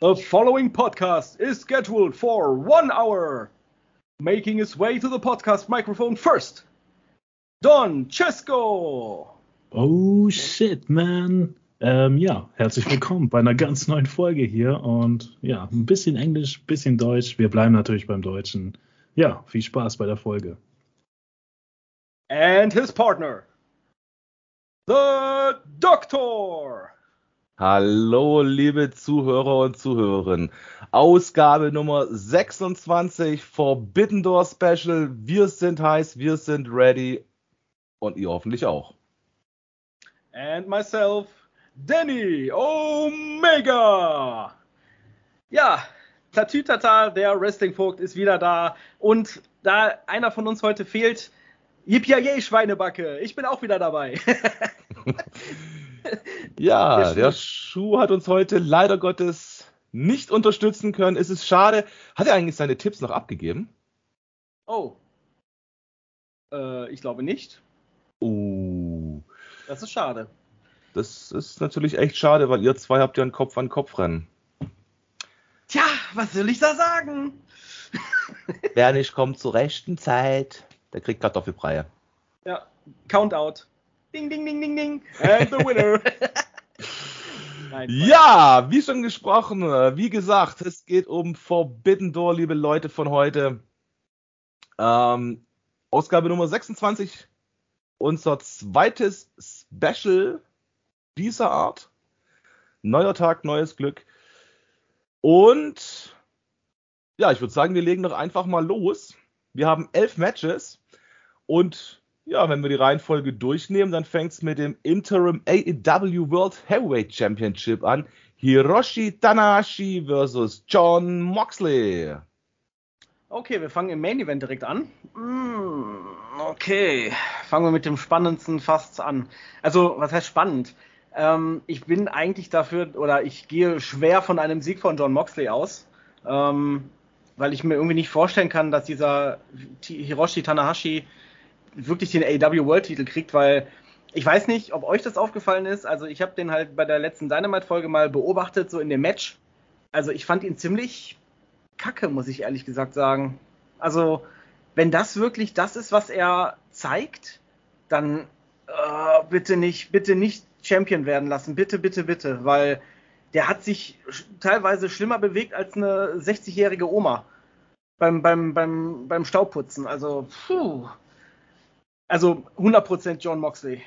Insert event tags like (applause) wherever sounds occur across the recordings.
The following podcast is scheduled for one hour. Making his way to the podcast microphone first, Don Cesco. Oh shit, man. Ähm, ja, herzlich willkommen bei einer ganz neuen Folge hier und ja, ein bisschen Englisch, ein bisschen Deutsch. Wir bleiben natürlich beim Deutschen. Ja, viel Spaß bei der Folge. And his partner, the Doctor. Hallo, liebe Zuhörer und Zuhörerinnen. Ausgabe Nummer 26 Forbidden Door Special. Wir sind heiß, wir sind ready und ihr hoffentlich auch. And myself, Danny Omega. Ja, Tatütata, der Wrestling-Vogt ist wieder da. Und da einer von uns heute fehlt, Yippie Schweinebacke, ich bin auch wieder dabei. (laughs) ja, (laughs) der Schuh hat uns heute leider Gottes nicht unterstützen können. Es ist schade. Hat er eigentlich seine Tipps noch abgegeben? Oh. Äh, ich glaube nicht. Uh. Das ist schade. Das ist natürlich echt schade, weil ihr zwei habt ja ein Kopf an Kopf rennen. Tja, was soll ich da sagen? Wer nicht kommt zur rechten Zeit, der kriegt Kartoffelbrei. Ja, Countout. Ding, ding, ding, ding, ding. And the winner. (laughs) Nein, ja, wie schon gesprochen, wie gesagt, es geht um Forbidden Door, liebe Leute von heute. Ähm, Ausgabe Nummer 26, unser zweites Special dieser Art. Neuer Tag, neues Glück. Und ja, ich würde sagen, wir legen doch einfach mal los. Wir haben elf Matches und ja, wenn wir die Reihenfolge durchnehmen, dann fängt es mit dem Interim AEW World Heavyweight Championship an. Hiroshi Tanahashi versus John Moxley. Okay, wir fangen im Main Event direkt an. Mm, okay, fangen wir mit dem spannendsten fast an. Also, was heißt spannend? Ähm, ich bin eigentlich dafür, oder ich gehe schwer von einem Sieg von John Moxley aus, ähm, weil ich mir irgendwie nicht vorstellen kann, dass dieser Hiroshi Tanahashi wirklich den AEW World Titel kriegt, weil ich weiß nicht, ob euch das aufgefallen ist. Also ich habe den halt bei der letzten Dynamite-Folge mal beobachtet, so in dem Match. Also ich fand ihn ziemlich kacke, muss ich ehrlich gesagt sagen. Also wenn das wirklich das ist, was er zeigt, dann äh, bitte nicht, bitte nicht Champion werden lassen. Bitte, bitte, bitte, weil der hat sich teilweise schlimmer bewegt als eine 60-jährige Oma beim, beim, beim, beim Staubputzen. Also, puh. Also 100% John Moxley.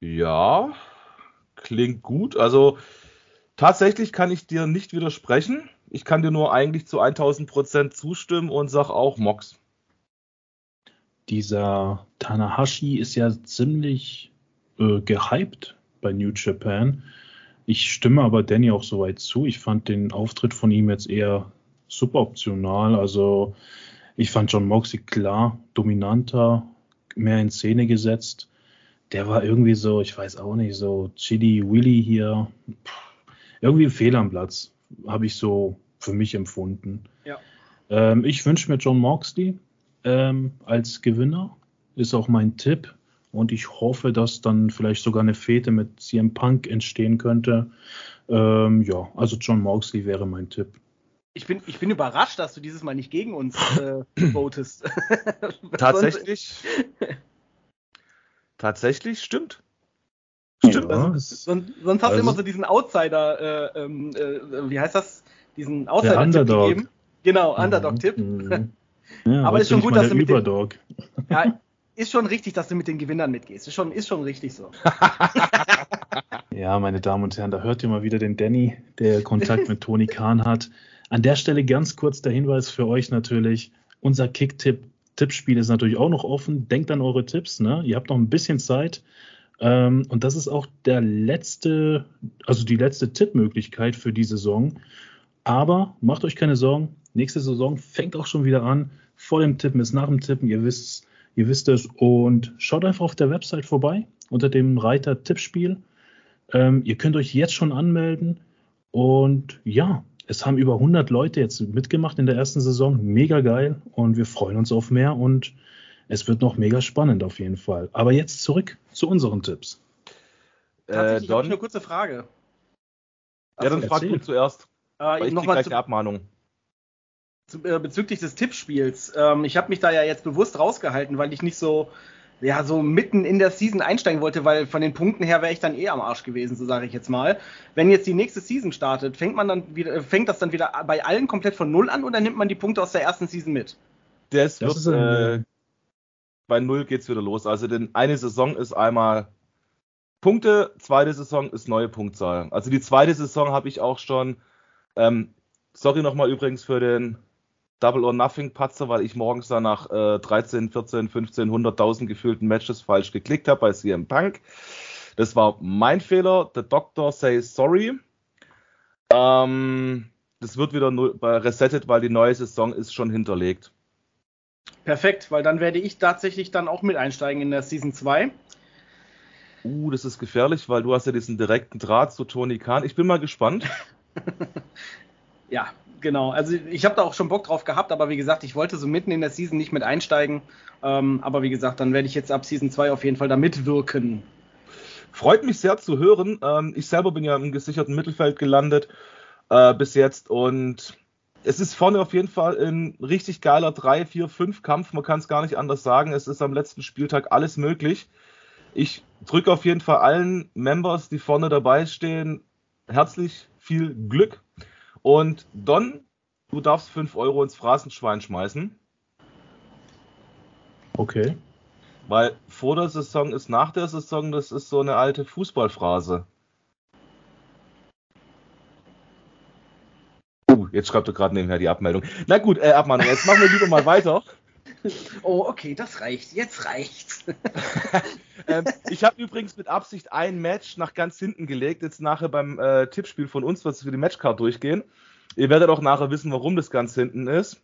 Ja, klingt gut. Also tatsächlich kann ich dir nicht widersprechen. Ich kann dir nur eigentlich zu 1000% zustimmen und sag auch Mox. Dieser Tanahashi ist ja ziemlich äh, gehypt bei New Japan. Ich stimme aber Danny auch soweit zu. Ich fand den Auftritt von ihm jetzt eher suboptional. Also ich fand John Moxley klar dominanter, mehr in Szene gesetzt. Der war irgendwie so, ich weiß auch nicht, so Chili Willy hier. irgendwie ein Fehl am Platz, habe ich so für mich empfunden. Ja. Ähm, ich wünsche mir John Moxley ähm, als Gewinner. Ist auch mein Tipp. Und ich hoffe, dass dann vielleicht sogar eine Fete mit CM Punk entstehen könnte. Ähm, ja, also John Moxley wäre mein Tipp ich bin, ich bin überrascht, dass du dieses Mal nicht gegen uns äh, (clears throat) votest. (laughs) Tatsächlich. (laughs) tatsächlich stimmt. Stimmt. Ja, also, sonst, sonst hast also, du immer so diesen Outsider, äh, ähm, äh, wie heißt das? Diesen Outsider-Tipp gegeben. Genau, mhm. Underdog-Tipp. Mhm. (laughs) Ja, aber ist schon gut, dass du mit Überdog. Den, ja, ist schon richtig, dass du mit den Gewinnern mitgehst. Ist schon, ist schon richtig so. ja, meine Damen und Herren, da hört ihr mal wieder den Danny, der Kontakt mit Toni Kahn hat. An der Stelle ganz kurz der Hinweis für euch natürlich. Unser Kick-Tipp-Tippspiel ist natürlich auch noch offen. Denkt an eure Tipps, ne? Ihr habt noch ein bisschen Zeit. Ähm, und das ist auch der letzte, also die letzte Tippmöglichkeit für die Saison. Aber macht euch keine Sorgen. Nächste Saison fängt auch schon wieder an. Vor dem Tippen ist nach dem Tippen. Ihr wisst, ihr wisst es. Und schaut einfach auf der Website vorbei unter dem Reiter Tippspiel. Ähm, ihr könnt euch jetzt schon anmelden. Und ja, es haben über 100 Leute jetzt mitgemacht in der ersten Saison. Mega geil und wir freuen uns auf mehr und es wird noch mega spannend auf jeden Fall. Aber jetzt zurück zu unseren Tipps. Tatsächlich äh, habe eine kurze Frage. Ja, dann frag du zuerst. Äh, ich nochmal gleich eine Abmahnung. Zu, äh, bezüglich des Tippspiels. Ähm, ich habe mich da ja jetzt bewusst rausgehalten, weil ich nicht so, ja, so mitten in der Season einsteigen wollte, weil von den Punkten her wäre ich dann eh am Arsch gewesen, so sage ich jetzt mal. Wenn jetzt die nächste Season startet, fängt man dann wieder, fängt das dann wieder bei allen komplett von null an oder nimmt man die Punkte aus der ersten Season mit? Das, das wird, äh, bei null geht's wieder los. Also denn eine Saison ist einmal Punkte, zweite Saison ist neue Punktzahl. Also die zweite Saison habe ich auch schon. Ähm, sorry nochmal übrigens für den Double or Nothing Patzer, weil ich morgens dann nach äh, 13, 14, 15, 100.000 gefühlten Matches falsch geklickt habe bei CM Punk. Das war mein Fehler. The Doctor says sorry. Ähm, das wird wieder resettet, weil die neue Saison ist schon hinterlegt. Perfekt, weil dann werde ich tatsächlich dann auch mit einsteigen in der Season 2 uh, das ist gefährlich, weil du hast ja diesen direkten Draht zu Tony Khan. Ich bin mal gespannt. (laughs) ja, genau. Also ich habe da auch schon Bock drauf gehabt, aber wie gesagt, ich wollte so mitten in der Season nicht mit einsteigen. Ähm, aber wie gesagt, dann werde ich jetzt ab Season 2 auf jeden Fall da mitwirken. Freut mich sehr zu hören. Ähm, ich selber bin ja im gesicherten Mittelfeld gelandet äh, bis jetzt und es ist vorne auf jeden Fall ein richtig geiler 3, 4, 5 Kampf. Man kann es gar nicht anders sagen. Es ist am letzten Spieltag alles möglich. Ich drücke auf jeden Fall allen Members, die vorne dabei stehen, herzlich viel Glück. Und Don, du darfst 5 Euro ins Phrasenschwein schmeißen. Okay. Weil vor der Saison ist nach der Saison, das ist so eine alte Fußballphrase. Uh, jetzt schreibt er gerade nebenher die Abmeldung. Na gut, äh, Abmahnung, jetzt machen wir lieber mal weiter. (laughs) Oh, okay, das reicht. Jetzt reicht's. (laughs) ähm, ich habe übrigens mit Absicht ein Match nach ganz hinten gelegt. Jetzt nachher beim äh, Tippspiel von uns, was wir die Matchcard durchgehen. Ihr werdet auch nachher wissen, warum das ganz hinten ist.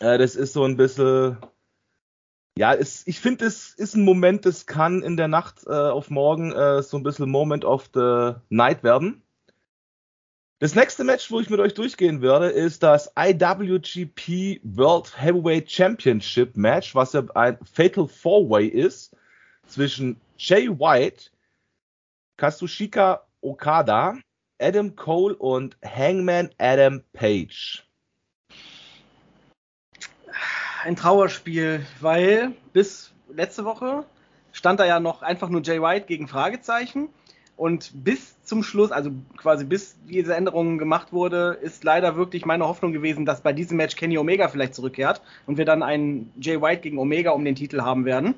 Äh, das ist so ein bisschen. Ja, es, ich finde, es ist ein Moment, das kann in der Nacht äh, auf morgen äh, so ein bisschen Moment of the Night werden. Das nächste Match, wo ich mit euch durchgehen werde, ist das IWGP World Heavyweight Championship Match, was ja ein Fatal Four Way ist zwischen Jay White, Kazushika Okada, Adam Cole und Hangman Adam Page. Ein Trauerspiel, weil bis letzte Woche stand da ja noch einfach nur Jay White gegen Fragezeichen und bis zum Schluss, also quasi bis diese Änderung gemacht wurde, ist leider wirklich meine Hoffnung gewesen, dass bei diesem Match Kenny Omega vielleicht zurückkehrt und wir dann einen Jay White gegen Omega um den Titel haben werden.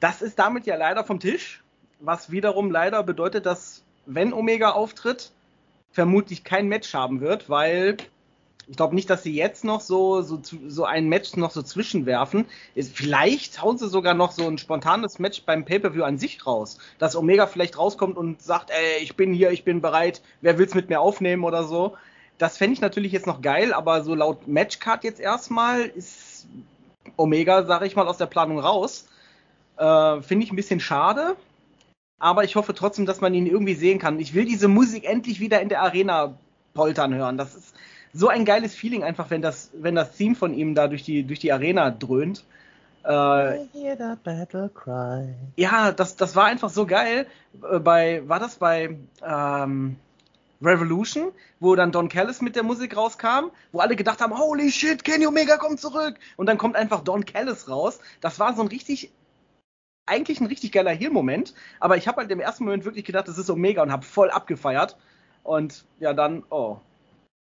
Das ist damit ja leider vom Tisch, was wiederum leider bedeutet, dass wenn Omega auftritt, vermutlich kein Match haben wird, weil ich glaube nicht, dass sie jetzt noch so, so, so ein Match noch so zwischenwerfen. Vielleicht hauen sie sogar noch so ein spontanes Match beim Pay-Per-View an sich raus. Dass Omega vielleicht rauskommt und sagt, ey, ich bin hier, ich bin bereit, wer will's mit mir aufnehmen oder so. Das fände ich natürlich jetzt noch geil, aber so laut Matchcard jetzt erstmal ist Omega, sage ich mal, aus der Planung raus. Äh, Finde ich ein bisschen schade. Aber ich hoffe trotzdem, dass man ihn irgendwie sehen kann. Ich will diese Musik endlich wieder in der Arena poltern hören. Das ist, so ein geiles Feeling einfach, wenn das, wenn das Theme von ihm da durch die, durch die Arena dröhnt. Äh, ja, das, das war einfach so geil. Äh, bei, war das bei ähm, Revolution, wo dann Don Callis mit der Musik rauskam, wo alle gedacht haben, holy shit, Kenny Omega kommt zurück. Und dann kommt einfach Don Callis raus. Das war so ein richtig, eigentlich ein richtig geiler Heel-Moment. Aber ich habe halt im ersten Moment wirklich gedacht, das ist Omega und habe voll abgefeiert. Und ja, dann, oh,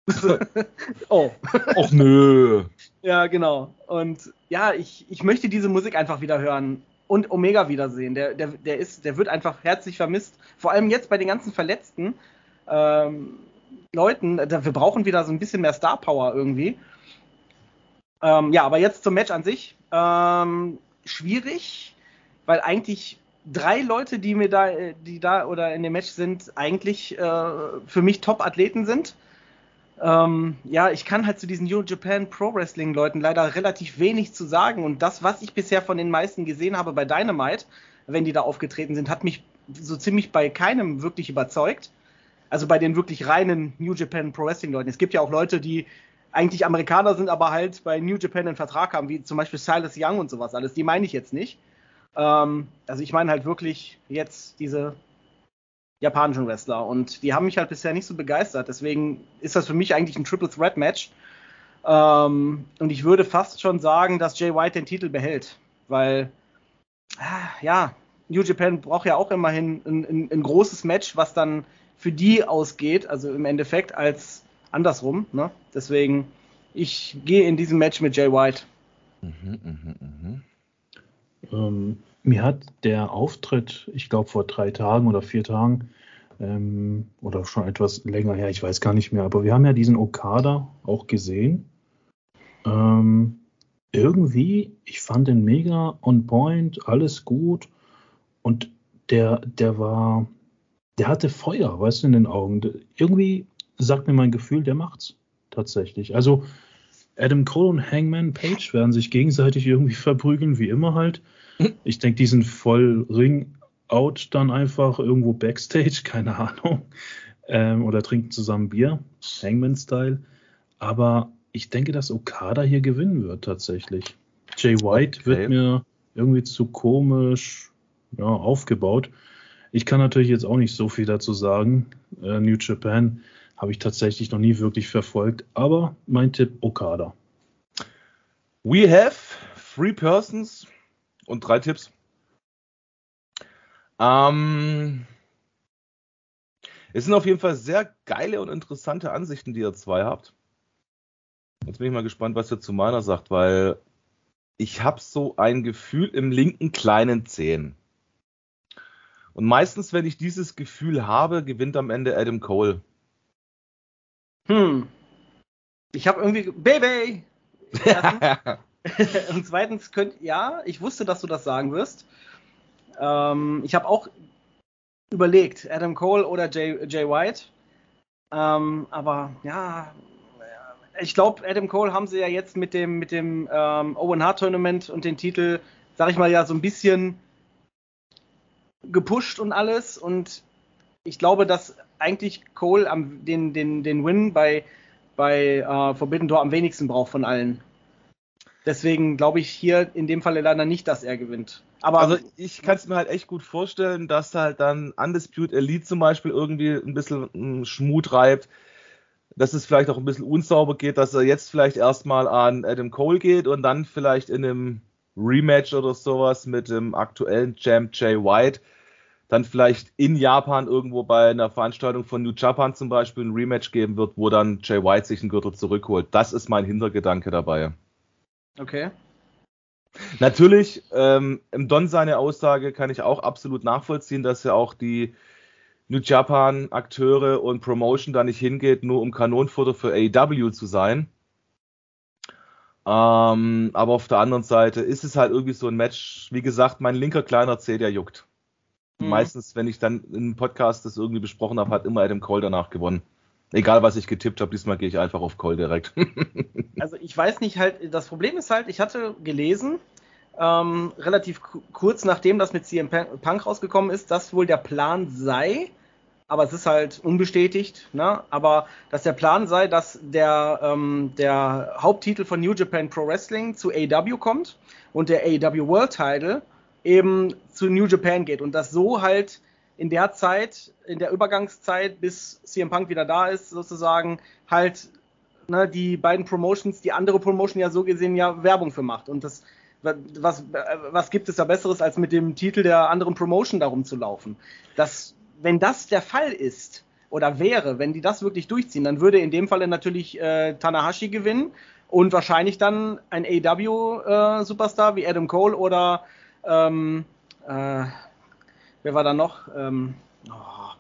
(laughs) oh. Och nö. Ja, genau. Und ja, ich, ich möchte diese Musik einfach wieder hören und Omega wiedersehen. Der, der, der, ist, der wird einfach herzlich vermisst. Vor allem jetzt bei den ganzen Verletzten ähm, Leuten. Da, wir brauchen wieder so ein bisschen mehr Star Power irgendwie. Ähm, ja, aber jetzt zum Match an sich. Ähm, schwierig, weil eigentlich drei Leute, die mir da, die da oder in dem Match sind, eigentlich äh, für mich Top-Athleten sind. Ähm, ja, ich kann halt zu diesen New Japan Pro Wrestling Leuten leider relativ wenig zu sagen und das, was ich bisher von den meisten gesehen habe bei Dynamite, wenn die da aufgetreten sind, hat mich so ziemlich bei keinem wirklich überzeugt. Also bei den wirklich reinen New Japan Pro Wrestling Leuten. Es gibt ja auch Leute, die eigentlich Amerikaner sind, aber halt bei New Japan einen Vertrag haben, wie zum Beispiel Silas Young und sowas alles. Die meine ich jetzt nicht. Ähm, also ich meine halt wirklich jetzt diese japanischen Wrestler. Und die haben mich halt bisher nicht so begeistert. Deswegen ist das für mich eigentlich ein Triple Threat Match. Ähm, und ich würde fast schon sagen, dass Jay White den Titel behält. Weil, ah, ja, New Japan braucht ja auch immerhin ein, ein, ein, großes Match, was dann für die ausgeht, also im Endeffekt als andersrum. Ne? Deswegen, ich gehe in diesem Match mit Jay White. Mhm, mh, mh. Ähm, mir hat der Auftritt, ich glaube vor drei Tagen oder vier Tagen, ähm, oder schon etwas länger her, ich weiß gar nicht mehr, aber wir haben ja diesen Okada auch gesehen. Ähm, irgendwie, ich fand den mega on point, alles gut. Und der, der war, der hatte Feuer, weißt du, in den Augen. Irgendwie sagt mir mein Gefühl, der macht's tatsächlich. Also Adam Cole und Hangman Page werden sich gegenseitig irgendwie (laughs) verprügeln, wie immer halt. Ich denke, die sind voll Ring-out dann einfach irgendwo Backstage, (laughs) keine Ahnung. Ähm, oder trinken zusammen Bier, Hangman-Style. Aber ich denke, dass Okada hier gewinnen wird tatsächlich. Jay White okay. wird mir irgendwie zu komisch ja, aufgebaut. Ich kann natürlich jetzt auch nicht so viel dazu sagen. Äh, New Japan habe ich tatsächlich noch nie wirklich verfolgt, aber mein Tipp Okada. We have three persons und drei Tipps. Ähm, es sind auf jeden Fall sehr geile und interessante Ansichten, die ihr zwei habt. Jetzt bin ich mal gespannt, was ihr zu meiner sagt, weil ich habe so ein Gefühl im linken kleinen Zehen. Und meistens, wenn ich dieses Gefühl habe, gewinnt am Ende Adam Cole. Hm. Ich habe irgendwie Baby. (laughs) (laughs) und zweitens könnt ja, ich wusste, dass du das sagen wirst. Ähm, ich habe auch überlegt, Adam Cole oder Jay, Jay White. Ähm, aber ja, ich glaube, Adam Cole haben sie ja jetzt mit dem, mit dem ähm, Owen Hart Tournament und den Titel, sag ich mal, ja so ein bisschen gepusht und alles. Und ich glaube, dass eigentlich Cole am, den, den, den Win bei, bei äh, Forbidden Door am wenigsten braucht von allen. Deswegen glaube ich hier in dem Fall leider nicht, dass er gewinnt. Aber also ich kann es mir halt echt gut vorstellen, dass halt dann Undisputed Elite zum Beispiel irgendwie ein bisschen einen Schmut reibt, dass es vielleicht auch ein bisschen unsauber geht, dass er jetzt vielleicht erstmal an Adam Cole geht und dann vielleicht in einem Rematch oder sowas mit dem aktuellen Champ Jay White dann vielleicht in Japan irgendwo bei einer Veranstaltung von New Japan zum Beispiel ein Rematch geben wird, wo dann Jay White sich einen Gürtel zurückholt. Das ist mein Hintergedanke dabei. Okay. Natürlich, ähm, im Don seine Aussage kann ich auch absolut nachvollziehen, dass ja auch die New Japan Akteure und Promotion da nicht hingeht, nur um Kanonenfutter für AEW zu sein. Ähm, aber auf der anderen Seite ist es halt irgendwie so ein Match. Wie gesagt, mein linker kleiner C, der juckt. Mhm. Meistens, wenn ich dann im Podcast das irgendwie besprochen habe, hat immer Adam Cole danach gewonnen. Egal, was ich getippt habe, diesmal gehe ich einfach auf Cole direkt. (laughs) also ich weiß nicht halt, das Problem ist halt, ich hatte gelesen, ähm, relativ kurz nachdem das mit CM Punk rausgekommen ist, dass wohl der Plan sei, aber es ist halt unbestätigt, ne? aber dass der Plan sei, dass der, ähm, der Haupttitel von New Japan Pro Wrestling zu AEW kommt und der AEW World Title eben zu New Japan geht und dass so halt in der Zeit, in der Übergangszeit, bis CM Punk wieder da ist, sozusagen halt ne, die beiden Promotions, die andere Promotion ja so gesehen ja Werbung für macht. Und das, was, was gibt es da Besseres, als mit dem Titel der anderen Promotion darum zu laufen? Das wenn das der Fall ist oder wäre, wenn die das wirklich durchziehen, dann würde in dem Falle natürlich äh, Tanahashi gewinnen und wahrscheinlich dann ein AW-Superstar äh, wie Adam Cole oder ähm, äh, wer war da noch? Ähm, oh,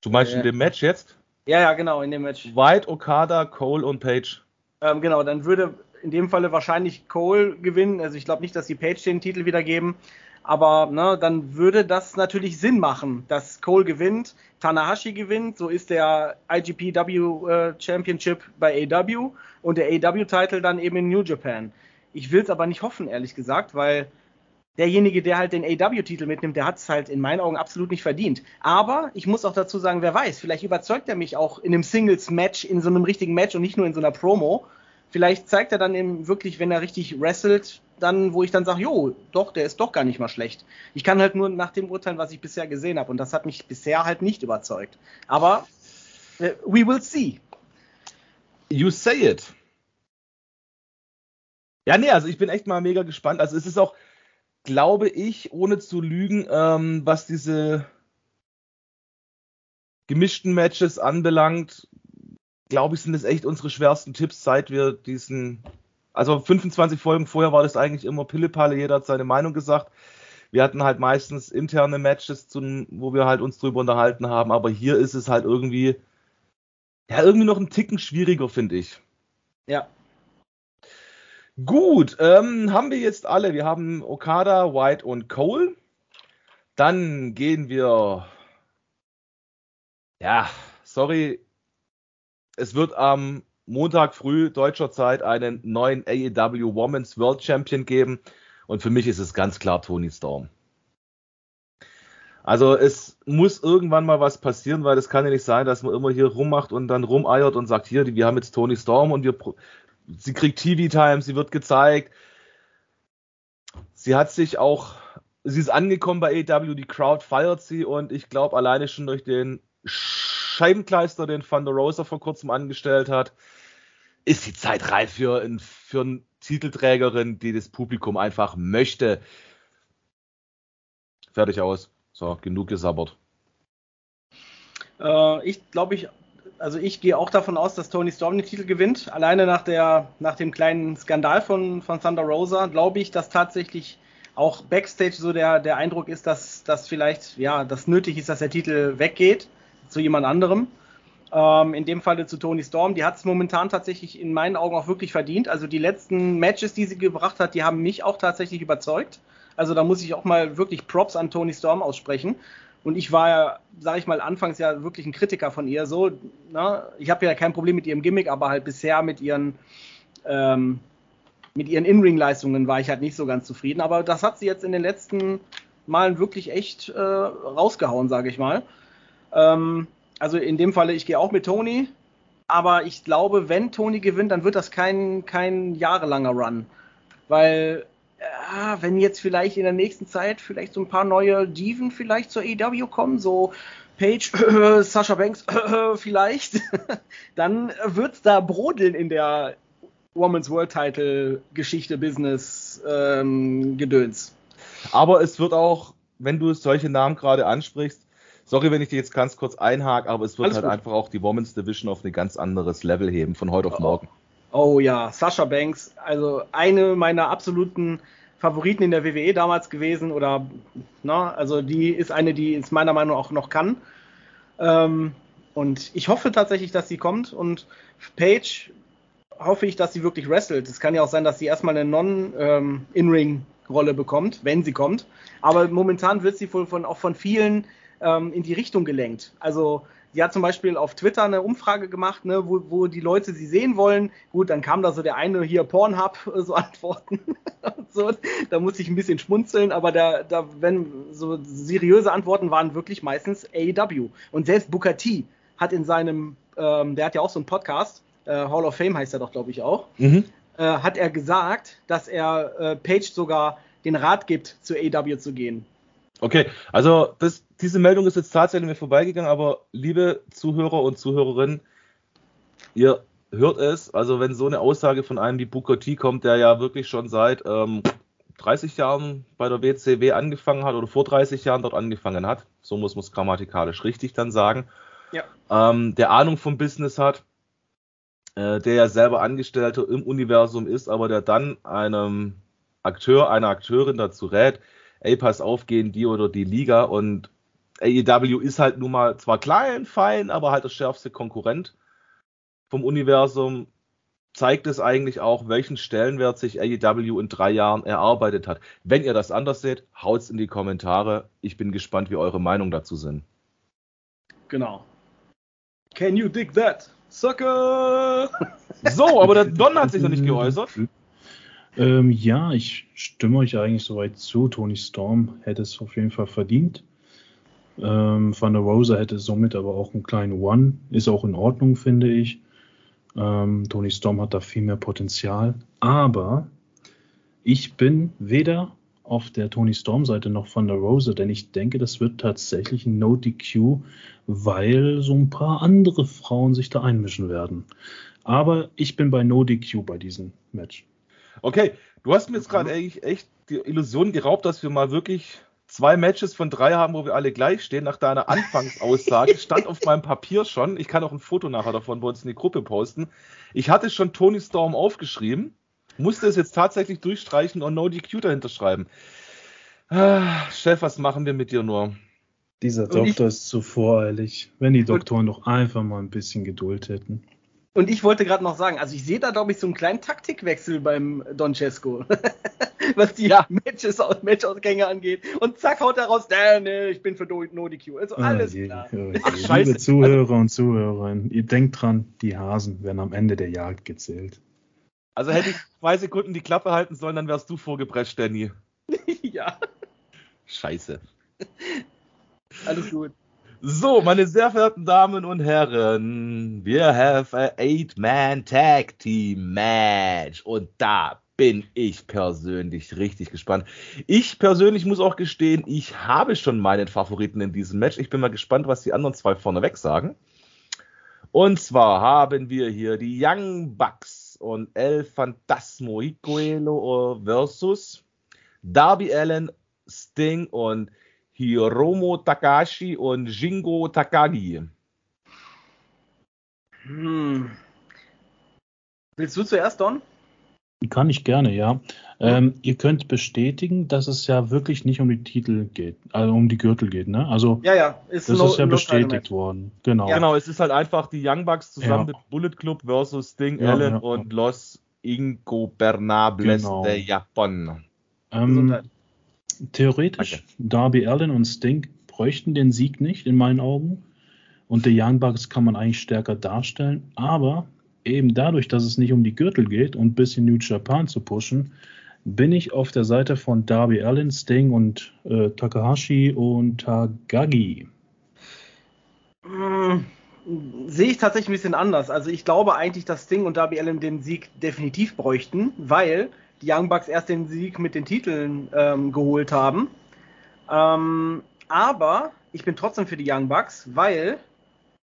du meinst in äh, dem Match jetzt? Ja, ja, genau, in dem Match. White, Okada, Cole und Page. Ähm, genau, dann würde in dem Falle wahrscheinlich Cole gewinnen. Also ich glaube nicht, dass die Page den Titel wieder geben. Aber ne, dann würde das natürlich Sinn machen, dass Cole gewinnt, Tanahashi gewinnt, so ist der IGPW äh, Championship bei AW und der AW-Title dann eben in New Japan. Ich will es aber nicht hoffen, ehrlich gesagt, weil derjenige, der halt den AW-Titel mitnimmt, der hat es halt in meinen Augen absolut nicht verdient. Aber ich muss auch dazu sagen, wer weiß, vielleicht überzeugt er mich auch in einem Singles-Match, in so einem richtigen Match und nicht nur in so einer Promo. Vielleicht zeigt er dann eben wirklich, wenn er richtig wrestelt, dann, wo ich dann sage, jo, doch, der ist doch gar nicht mal schlecht. Ich kann halt nur nach dem urteilen, was ich bisher gesehen habe. Und das hat mich bisher halt nicht überzeugt. Aber äh, we will see. You say it. Ja, nee, also ich bin echt mal mega gespannt. Also es ist auch, glaube ich, ohne zu lügen, ähm, was diese gemischten Matches anbelangt, glaube ich, sind es echt unsere schwersten Tipps, seit wir diesen, also 25 Folgen vorher war das eigentlich immer Pillepalle, jeder hat seine Meinung gesagt. Wir hatten halt meistens interne Matches, zum, wo wir halt uns drüber unterhalten haben, aber hier ist es halt irgendwie, ja, irgendwie noch ein Ticken schwieriger, finde ich. Ja. Gut, ähm, haben wir jetzt alle. Wir haben Okada, White und Cole. Dann gehen wir. Ja, sorry. Es wird am Montag früh deutscher Zeit einen neuen AEW Women's World Champion geben. Und für mich ist es ganz klar Tony Storm. Also es muss irgendwann mal was passieren, weil es kann ja nicht sein, dass man immer hier rummacht und dann rumeiert und sagt, hier, wir haben jetzt Tony Storm und wir sie kriegt TV-Time, sie wird gezeigt. Sie hat sich auch, sie ist angekommen bei AW, die Crowd feiert sie und ich glaube alleine schon durch den Scheibenkleister, den Van der Rosa vor kurzem angestellt hat, ist die Zeit reif für, für eine Titelträgerin, die das Publikum einfach möchte. Fertig aus. So, genug gesabbert. Äh, ich glaube, ich also ich gehe auch davon aus, dass Tony Storm den Titel gewinnt. Alleine nach, der, nach dem kleinen Skandal von, von Thunder Rosa glaube ich, dass tatsächlich auch Backstage so der, der Eindruck ist, dass, dass vielleicht ja, das nötig ist, dass der Titel weggeht zu jemand anderem. Ähm, in dem Falle zu Tony Storm. Die hat es momentan tatsächlich in meinen Augen auch wirklich verdient. Also die letzten Matches, die sie gebracht hat, die haben mich auch tatsächlich überzeugt. Also da muss ich auch mal wirklich Props an Tony Storm aussprechen. Und ich war ja, sage ich mal, anfangs ja wirklich ein Kritiker von ihr. So, ne? ich habe ja kein Problem mit ihrem Gimmick, aber halt bisher mit ihren ähm, ihren In-Ring-Leistungen war ich halt nicht so ganz zufrieden. Aber das hat sie jetzt in den letzten Malen wirklich echt äh, rausgehauen, sage ich mal. Ähm, also in dem Falle, ich gehe auch mit Tony. Aber ich glaube, wenn Tony gewinnt, dann wird das kein, kein jahrelanger Run. Weil ja, wenn jetzt vielleicht in der nächsten Zeit vielleicht so ein paar neue Diven vielleicht zur AEW kommen, so Page, äh, (clears throat) Sasha Banks äh, (clears throat) vielleicht, (laughs) dann wird's da brodeln in der Women's World Title Geschichte, Business, ähm, Gedöns. Aber es wird auch, wenn du solche Namen gerade ansprichst, sorry, wenn ich dir jetzt ganz kurz einhake, aber es wird Alles halt gut. einfach auch die Women's Division auf ein ganz anderes Level heben, von heute auf oh. morgen. Oh ja, Sasha Banks, also eine meiner absoluten Favoriten in der WWE damals gewesen oder, na, also die ist eine, die es meiner Meinung nach auch noch kann. Ähm, und ich hoffe tatsächlich, dass sie kommt und Paige hoffe ich, dass sie wirklich wrestelt. Es kann ja auch sein, dass sie erstmal eine Non-In-Ring-Rolle ähm, bekommt, wenn sie kommt. Aber momentan wird sie wohl von, auch von vielen ähm, in die Richtung gelenkt. Also Sie hat zum Beispiel auf Twitter eine Umfrage gemacht, ne, wo, wo die Leute sie sehen wollen. Gut, dann kam da so der eine hier Pornhub (laughs) so Antworten und so. Da muss ich ein bisschen schmunzeln, aber da, da, wenn so seriöse Antworten waren wirklich meistens AEW. Und selbst Booker T hat in seinem, ähm, der hat ja auch so einen Podcast, äh, Hall of Fame heißt er doch, glaube ich auch, mhm. äh, hat er gesagt, dass er äh, Page sogar den Rat gibt, zu AEW zu gehen. Okay, also das, diese Meldung ist jetzt tatsächlich mir vorbeigegangen, aber liebe Zuhörer und Zuhörerinnen, ihr hört es, also wenn so eine Aussage von einem wie Booker T kommt, der ja wirklich schon seit ähm, 30 Jahren bei der WCW angefangen hat oder vor 30 Jahren dort angefangen hat, so muss man es grammatikalisch richtig dann sagen, ja. ähm, der Ahnung vom Business hat, äh, der ja selber Angestellter im Universum ist, aber der dann einem Akteur, einer Akteurin dazu rät, ey, pass auf, gehen die oder die Liga und AEW ist halt nun mal zwar klein, fein, aber halt der schärfste Konkurrent vom Universum. Zeigt es eigentlich auch, welchen Stellenwert sich AEW in drei Jahren erarbeitet hat. Wenn ihr das anders seht, haut's in die Kommentare. Ich bin gespannt, wie eure Meinungen dazu sind. Genau. Can you dig that? Sucker! (laughs) So, aber der Don hat sich noch nicht geäußert. Ähm, ja, ich stimme euch eigentlich soweit zu. Tony Storm hätte es auf jeden Fall verdient. Ähm, Van der Rosa hätte somit aber auch einen kleinen One. Ist auch in Ordnung, finde ich. Ähm, Tony Storm hat da viel mehr Potenzial. Aber Ich bin weder auf der Tony Storm Seite noch von der Rose, denn ich denke, das wird tatsächlich ein No DQ, weil so ein paar andere Frauen sich da einmischen werden. Aber ich bin bei No DQ bei diesem Match. Okay, du hast mir jetzt gerade eigentlich echt die Illusion geraubt, dass wir mal wirklich zwei Matches von drei haben, wo wir alle gleich stehen. Nach deiner Anfangsaussage (laughs) stand auf meinem Papier schon, ich kann auch ein Foto nachher davon bei uns in die Gruppe posten. Ich hatte schon Tony Storm aufgeschrieben, musste es jetzt tatsächlich durchstreichen und No DQ dahinter schreiben. Ah, Chef, was machen wir mit dir nur? Dieser Doktor ich, ist zu voreilig. Wenn die Doktoren doch einfach mal ein bisschen Geduld hätten. Und ich wollte gerade noch sagen, also ich sehe da, glaube ich, so einen kleinen Taktikwechsel beim Don Cesco, (laughs) was die ja. Matches, Matchausgänge angeht. Und zack, haut er raus, nee, nee, ich bin für No DQ. Also ah, alles oh je, klar. Oh Ach, scheiße. Liebe Zuhörer also, und Zuhörerinnen, ihr denkt dran, die Hasen werden am Ende der Jagd gezählt. Also hätte ich zwei Sekunden die Klappe halten sollen, dann wärst du vorgeprescht, Danny. (laughs) ja. Scheiße. Alles gut. So, meine sehr verehrten Damen und Herren, wir have a eight-man Tag Team Match und da bin ich persönlich richtig gespannt. Ich persönlich muss auch gestehen, ich habe schon meinen Favoriten in diesem Match. Ich bin mal gespannt, was die anderen zwei vorneweg sagen. Und zwar haben wir hier die Young Bucks und El Fantasmo Hicoelo versus Darby Allen, Sting und Hiromo Takashi und Jingo Takagi. Hm. Willst du zuerst, Don? Kann ich gerne, ja. Ähm, ihr könnt bestätigen, dass es ja wirklich nicht um die Titel geht, also um die Gürtel geht, ne? Also ja, ja, ist das no, ist ja bestätigt worden. Genau. Ja. Genau, es ist halt einfach die Young Bucks zusammen ja. mit Bullet Club versus Sting, ja, Allen und Los Ingobernables genau. de Japón. Ähm, theoretisch, okay. Darby Allin und Sting bräuchten den Sieg nicht, in meinen Augen. Und die Young Bucks kann man eigentlich stärker darstellen. Aber eben dadurch, dass es nicht um die Gürtel geht und ein bisschen New Japan zu pushen, bin ich auf der Seite von Darby Allin, Sting und äh, Takahashi und Tagagi. Hm, sehe ich tatsächlich ein bisschen anders. Also ich glaube eigentlich, dass Sting und Darby Allin den Sieg definitiv bräuchten, weil die Young Bucks erst den Sieg mit den Titeln ähm, geholt haben. Ähm, aber ich bin trotzdem für die Young Bucks, weil,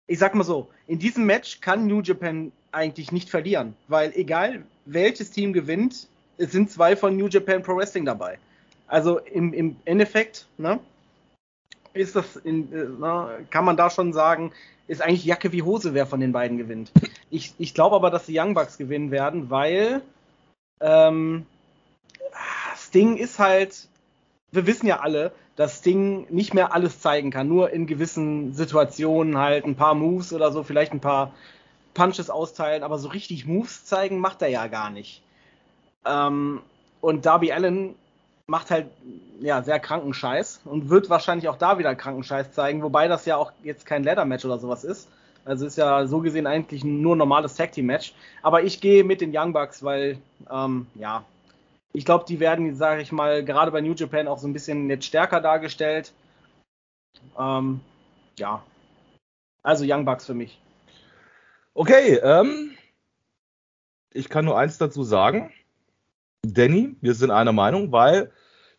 ich sag mal so, in diesem Match kann New Japan eigentlich nicht verlieren, weil egal welches Team gewinnt, es sind zwei von New Japan Pro Wrestling dabei. Also im, im Endeffekt, ne, ist das, in, äh, na, kann man da schon sagen, ist eigentlich Jacke wie Hose, wer von den beiden gewinnt. Ich, ich glaube aber, dass die Young Bucks gewinnen werden, weil ähm, Sting ist halt, wir wissen ja alle, dass Sting nicht mehr alles zeigen kann, nur in gewissen Situationen halt ein paar Moves oder so, vielleicht ein paar Punches austeilen, aber so richtig Moves zeigen macht er ja gar nicht. Ähm, und Darby Allen macht halt ja sehr kranken Scheiß und wird wahrscheinlich auch da wieder kranken Scheiß zeigen, wobei das ja auch jetzt kein Leather Match oder sowas ist. Also ist ja so gesehen eigentlich nur normales Tag Team Match. Aber ich gehe mit den Young Bucks, weil ähm, ja, ich glaube, die werden, sage ich mal, gerade bei New Japan auch so ein bisschen jetzt stärker dargestellt. Ähm, ja, also Young Bucks für mich. Okay, ähm, ich kann nur eins dazu sagen. Danny, wir sind einer Meinung, weil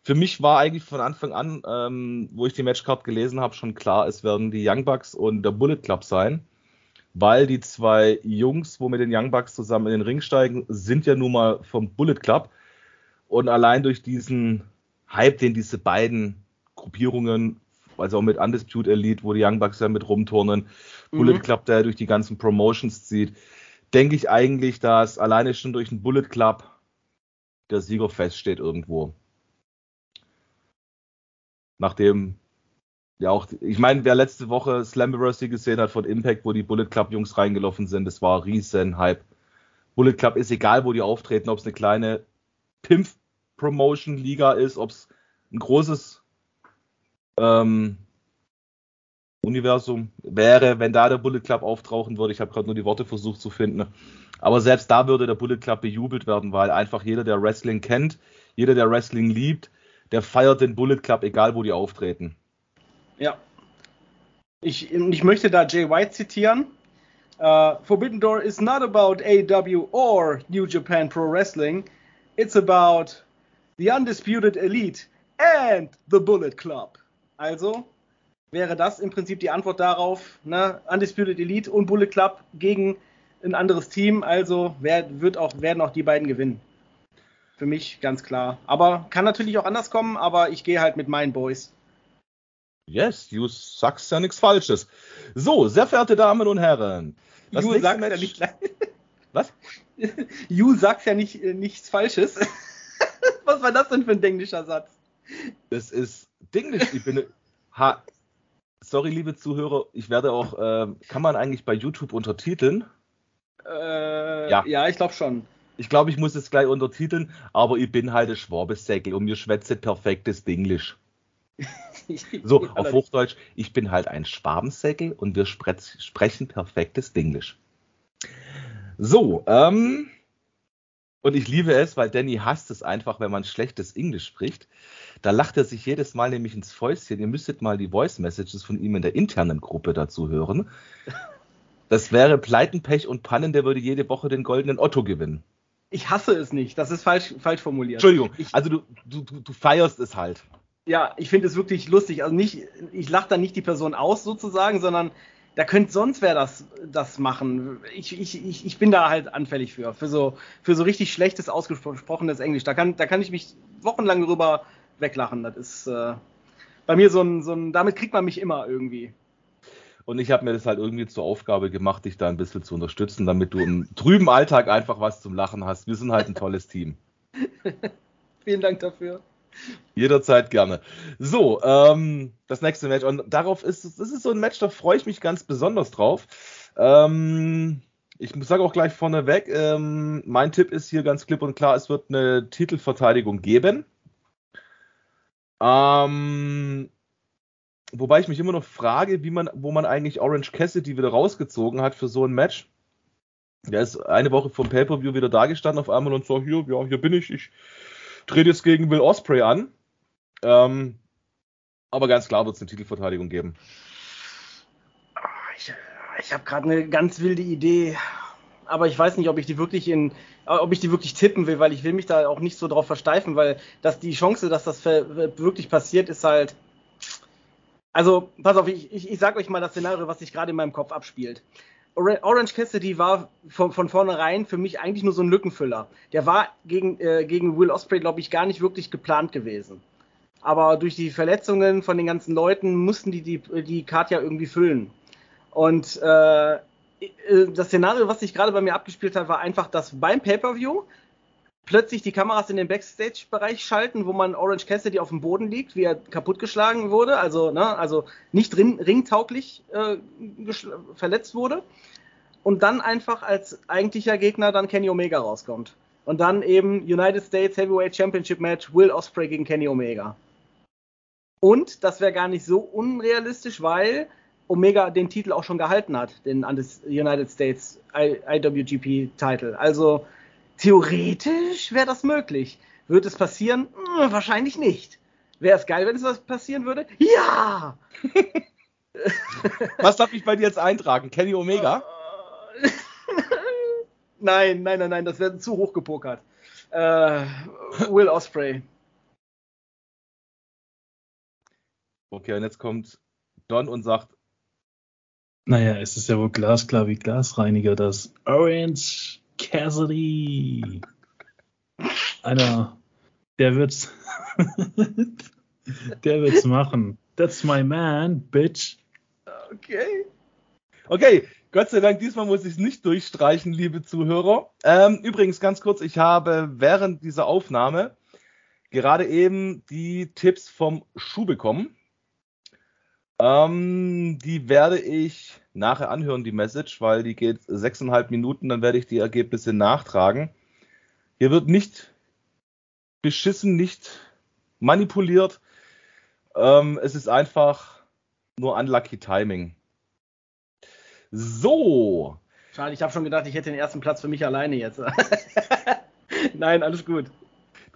für mich war eigentlich von Anfang an, ähm, wo ich die Matchcard gelesen habe, schon klar, es werden die Young Bucks und der Bullet Club sein weil die zwei Jungs, wo mit den Young Bucks zusammen in den Ring steigen, sind ja nun mal vom Bullet Club. Und allein durch diesen Hype, den diese beiden Gruppierungen, also auch mit Undisputed Elite, wo die Young Bucks ja mit rumturnen, mhm. Bullet Club, der durch die ganzen Promotions zieht, denke ich eigentlich, dass alleine schon durch den Bullet Club der Sieger feststeht irgendwo. Nachdem ja auch, ich meine, wer letzte Woche Slammiversary gesehen hat von Impact, wo die Bullet Club Jungs reingelaufen sind, das war riesen Hype. Bullet Club ist egal, wo die auftreten, ob es eine kleine Pimp Promotion Liga ist, ob es ein großes ähm, Universum wäre, wenn da der Bullet Club auftauchen würde. Ich habe gerade nur die Worte versucht zu finden. Aber selbst da würde der Bullet Club bejubelt werden, weil einfach jeder, der Wrestling kennt, jeder, der Wrestling liebt, der feiert den Bullet Club, egal wo die auftreten. Ja. Ich, ich möchte da Jay White zitieren. Uh, Forbidden Door is not about AW or New Japan Pro Wrestling. It's about The Undisputed Elite and the Bullet Club. Also wäre das im Prinzip die Antwort darauf, ne? Undisputed Elite und Bullet Club gegen ein anderes Team, also wer, wird auch, werden auch die beiden gewinnen. Für mich ganz klar. Aber kann natürlich auch anders kommen, aber ich gehe halt mit meinen Boys. Yes, you sagst ja nichts Falsches. So, sehr verehrte Damen und Herren. Das you sagt ja nicht. Was? (laughs) You sagst ja nicht, äh, nichts Falsches. (laughs) Was war das denn für ein denglischer Satz? Das ist Dinglisch. Ich bin. Ha, sorry, liebe Zuhörer, ich werde auch. Äh, kann man eigentlich bei YouTube untertiteln? Äh, ja. ja, ich glaube schon. Ich glaube, ich muss es gleich untertiteln, aber ich bin halt ein Schwabesäckel und mir schwätze perfektes Dinglisch. (laughs) so, (laughs) auf Hochdeutsch, ich bin halt ein Schwabensäckel und wir sprechen perfektes Dinglisch. So, ähm, und ich liebe es, weil Danny hasst es einfach, wenn man schlechtes Englisch spricht. Da lacht er sich jedes Mal nämlich ins Fäustchen. Ihr müsstet mal die Voice Messages von ihm in der internen Gruppe dazu hören. Das wäre Pleiten, Pech und Pannen, der würde jede Woche den goldenen Otto gewinnen. Ich hasse es nicht, das ist falsch, falsch formuliert. Entschuldigung, ich, also du, du, du feierst es halt. Ja, ich finde es wirklich lustig. Also nicht, ich lache da nicht die Person aus sozusagen, sondern da könnte sonst wer das, das machen. Ich, ich, ich, ich bin da halt anfällig für, für so, für so richtig schlechtes, ausgesprochenes Englisch. Da kann, da kann ich mich wochenlang drüber weglachen. Das ist äh, bei mir so ein, so ein, damit kriegt man mich immer irgendwie. Und ich habe mir das halt irgendwie zur Aufgabe gemacht, dich da ein bisschen zu unterstützen, damit du im trüben Alltag einfach was zum Lachen hast. Wir sind halt ein tolles Team. (laughs) Vielen Dank dafür. Jederzeit gerne. So, ähm, das nächste Match. Und darauf ist es, ist so ein Match, da freue ich mich ganz besonders drauf. Ähm, ich sage auch gleich vorneweg, ähm, mein Tipp ist hier ganz klipp und klar, es wird eine Titelverteidigung geben. Ähm, wobei ich mich immer noch frage, wie man, wo man eigentlich Orange Cassidy wieder rausgezogen hat für so ein Match. Der ist eine Woche vom Pay-Per-View wieder dagestanden auf einmal und so, hier, ja, hier bin ich, ich trete jetzt gegen Will Osprey an. Ähm, aber ganz klar wird es eine Titelverteidigung geben. Ich, ich habe gerade eine ganz wilde Idee, aber ich weiß nicht, ob ich die wirklich in, ob ich die wirklich tippen will, weil ich will mich da auch nicht so drauf versteifen, weil dass die Chance, dass das wirklich passiert, ist halt also, pass auf, ich, ich, ich sag euch mal das Szenario, was sich gerade in meinem Kopf abspielt. Orange Cassidy war von, von vornherein für mich eigentlich nur so ein Lückenfüller. Der war gegen, äh, gegen Will Osprey, glaube ich, gar nicht wirklich geplant gewesen. Aber durch die Verletzungen von den ganzen Leuten mussten die die, die Card ja irgendwie füllen. Und äh, äh das Szenario, was sich gerade bei mir abgespielt hat, war einfach, dass beim Pay-Per-View plötzlich die Kameras in den Backstage-Bereich schalten, wo man Orange Cassidy auf dem Boden liegt, wie er kaputtgeschlagen wurde, also, ne, also nicht ring, ringtauglich äh, verletzt wurde. Und dann einfach als eigentlicher Gegner dann Kenny Omega rauskommt. Und dann eben United States Heavyweight Championship Match Will Osprey gegen Kenny Omega. Und das wäre gar nicht so unrealistisch, weil Omega den Titel auch schon gehalten hat, den United States IWGP Title. Also Theoretisch wäre das möglich. Wird es passieren? Hm, wahrscheinlich nicht. Wäre es geil, wenn es was passieren würde? Ja! (laughs) was darf ich bei dir jetzt eintragen? Kenny Omega? (laughs) nein, nein, nein, nein, das wäre zu hoch gepokert. Äh, Will Osprey. Okay, und jetzt kommt Don und sagt. Naja, es ist ja wohl glasklar wie Glasreiniger, dass Orange Cassidy. Einer, der wird's, (laughs) der wird's machen. That's my man, bitch. Okay. Okay, Gott sei Dank, diesmal muss ich es nicht durchstreichen, liebe Zuhörer. Ähm, übrigens, ganz kurz, ich habe während dieser Aufnahme gerade eben die Tipps vom Schuh bekommen. Ähm, die werde ich nachher anhören, die Message, weil die geht sechseinhalb Minuten, dann werde ich die Ergebnisse nachtragen. Hier wird nicht beschissen, nicht manipuliert. Ähm, es ist einfach nur unlucky Timing. So. Schade, ich habe schon gedacht, ich hätte den ersten Platz für mich alleine jetzt. (laughs) Nein, alles gut.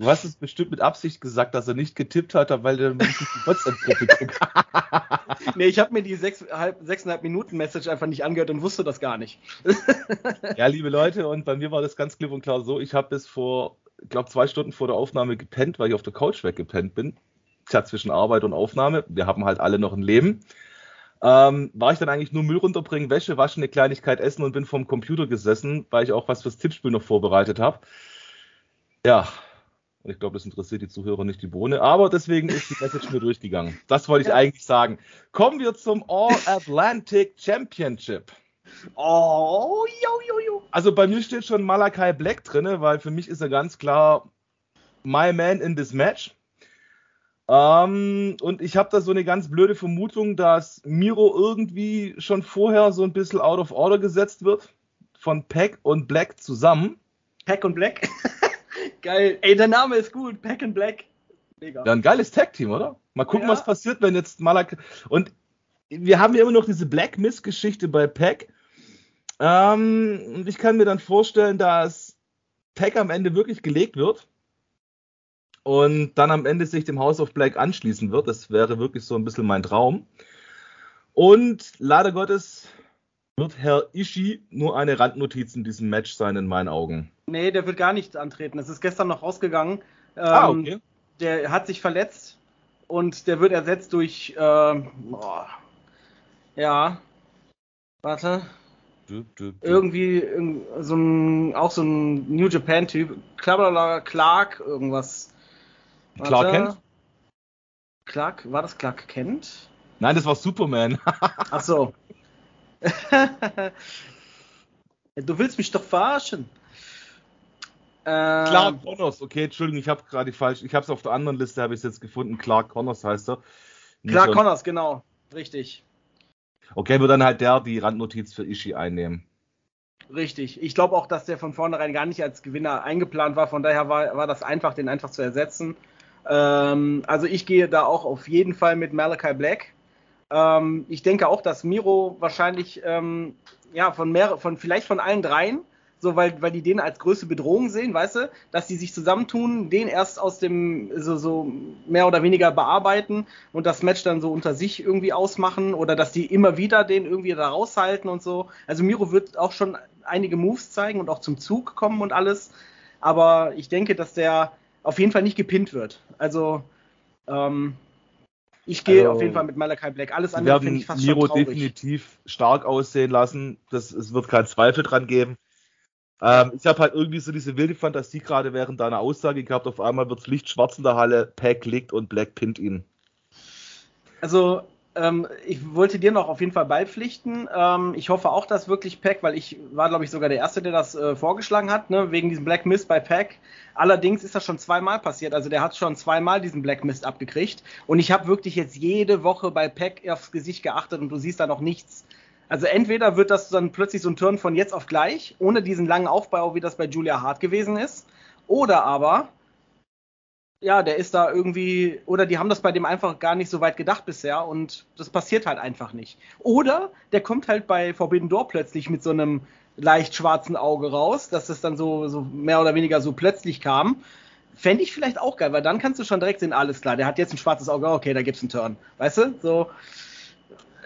Du hast es bestimmt mit Absicht gesagt, dass er nicht getippt hat, weil er nicht die WhatsApp-Gruppe (laughs) guckt. nee, ich habe mir die sechseinhalb Minuten Message einfach nicht angehört und wusste das gar nicht. (laughs) ja, liebe Leute, und bei mir war das ganz klipp und klar so, ich habe bis vor ich glaube, zwei Stunden vor der Aufnahme gepennt, weil ich auf der Couch weggepennt bin. Tja, zwischen Arbeit und Aufnahme. Wir haben halt alle noch ein Leben. Ähm, war ich dann eigentlich nur Müll runterbringen, Wäsche waschen, eine Kleinigkeit essen und bin vorm Computer gesessen, weil ich auch was fürs Tippspiel noch vorbereitet habe. Ja, und ich glaube, das interessiert die Zuhörer nicht die Bohne, aber deswegen ist die Message mir durchgegangen. Das wollte ich ja. eigentlich sagen. Kommen wir zum All-Atlantic Championship. Oh, jo, jo, jo. Also bei mir steht schon Malakai Black drin, weil für mich ist er ganz klar my man in this match. Ähm, und ich habe da so eine ganz blöde Vermutung, dass Miro irgendwie schon vorher so ein bisschen out of order gesetzt wird. Von Pack und Black zusammen. Pack und Black? (laughs) Geil. Ey, der Name ist gut. Pack and Black. Mega. Ja, ein geiles Tag-Team, oder? Mal gucken, ja. was passiert, wenn jetzt Malak. Und wir haben ja immer noch diese Black Miss-Geschichte bei Pack. Ähm, und ich kann mir dann vorstellen, dass Pack am Ende wirklich gelegt wird und dann am Ende sich dem House of Black anschließen wird. Das wäre wirklich so ein bisschen mein Traum. Und leider Gottes wird Herr Ishii nur eine Randnotiz in diesem Match sein, in meinen Augen. Nee, der wird gar nicht antreten. Das ist gestern noch rausgegangen. Ähm, ah, okay. Der hat sich verletzt und der wird ersetzt durch. Äh, oh, ja. Warte. Irgendwie so ein, auch so ein New Japan-Typ. Clark, irgendwas. Warte. Clark Kent? Clark, war das Clark Kent? Nein, das war Superman. (laughs) Ach so. (laughs) du willst mich doch verarschen. Ähm, Clark Connors, okay, Entschuldigung, ich habe gerade falsch. Ich habe es auf der anderen Liste, habe ich es jetzt gefunden. Clark Connors heißt er. Clark so Connors, genau, richtig. Okay, wird dann halt der die Randnotiz für Ishii einnehmen. Richtig. Ich glaube auch, dass der von vornherein gar nicht als Gewinner eingeplant war. Von daher war, war das einfach, den einfach zu ersetzen. Ähm, also ich gehe da auch auf jeden Fall mit Malachi Black. Ähm, ich denke auch, dass Miro wahrscheinlich ähm, ja von mehr, von vielleicht von allen dreien, so weil, weil die den als größte Bedrohung sehen, weißt du, dass die sich zusammentun, den erst aus dem so, so mehr oder weniger bearbeiten und das Match dann so unter sich irgendwie ausmachen oder dass die immer wieder den irgendwie da raushalten und so. Also Miro wird auch schon einige Moves zeigen und auch zum Zug kommen und alles, aber ich denke, dass der auf jeden Fall nicht gepinnt wird. Also ähm, ich gehe also, auf jeden Fall mit Malachi Black. Alles andere finde ich fast Miro schon traurig. definitiv stark aussehen lassen. Das, es wird keinen Zweifel dran geben. Ähm, ich habe halt irgendwie so diese wilde Fantasie gerade während deiner Aussage gehabt. Auf einmal wird Licht schwarz in der Halle, Pack liegt und Black pinnt ihn. Also ähm, ich wollte dir noch auf jeden Fall beipflichten. Ähm, ich hoffe auch, dass wirklich Pack, weil ich war, glaube ich, sogar der Erste, der das äh, vorgeschlagen hat, ne, wegen diesem Black Mist bei Pack. Allerdings ist das schon zweimal passiert. Also der hat schon zweimal diesen Black Mist abgekriegt. Und ich habe wirklich jetzt jede Woche bei Pack aufs Gesicht geachtet und du siehst da noch nichts. Also entweder wird das dann plötzlich so ein Turn von jetzt auf gleich, ohne diesen langen Aufbau, wie das bei Julia Hart gewesen ist. Oder aber ja, der ist da irgendwie, oder die haben das bei dem einfach gar nicht so weit gedacht bisher und das passiert halt einfach nicht. Oder der kommt halt bei Forbidden Door plötzlich mit so einem leicht schwarzen Auge raus, dass das dann so, so mehr oder weniger so plötzlich kam. Fände ich vielleicht auch geil, weil dann kannst du schon direkt sehen, alles klar, der hat jetzt ein schwarzes Auge, okay, da gibt's einen Turn. Weißt du? So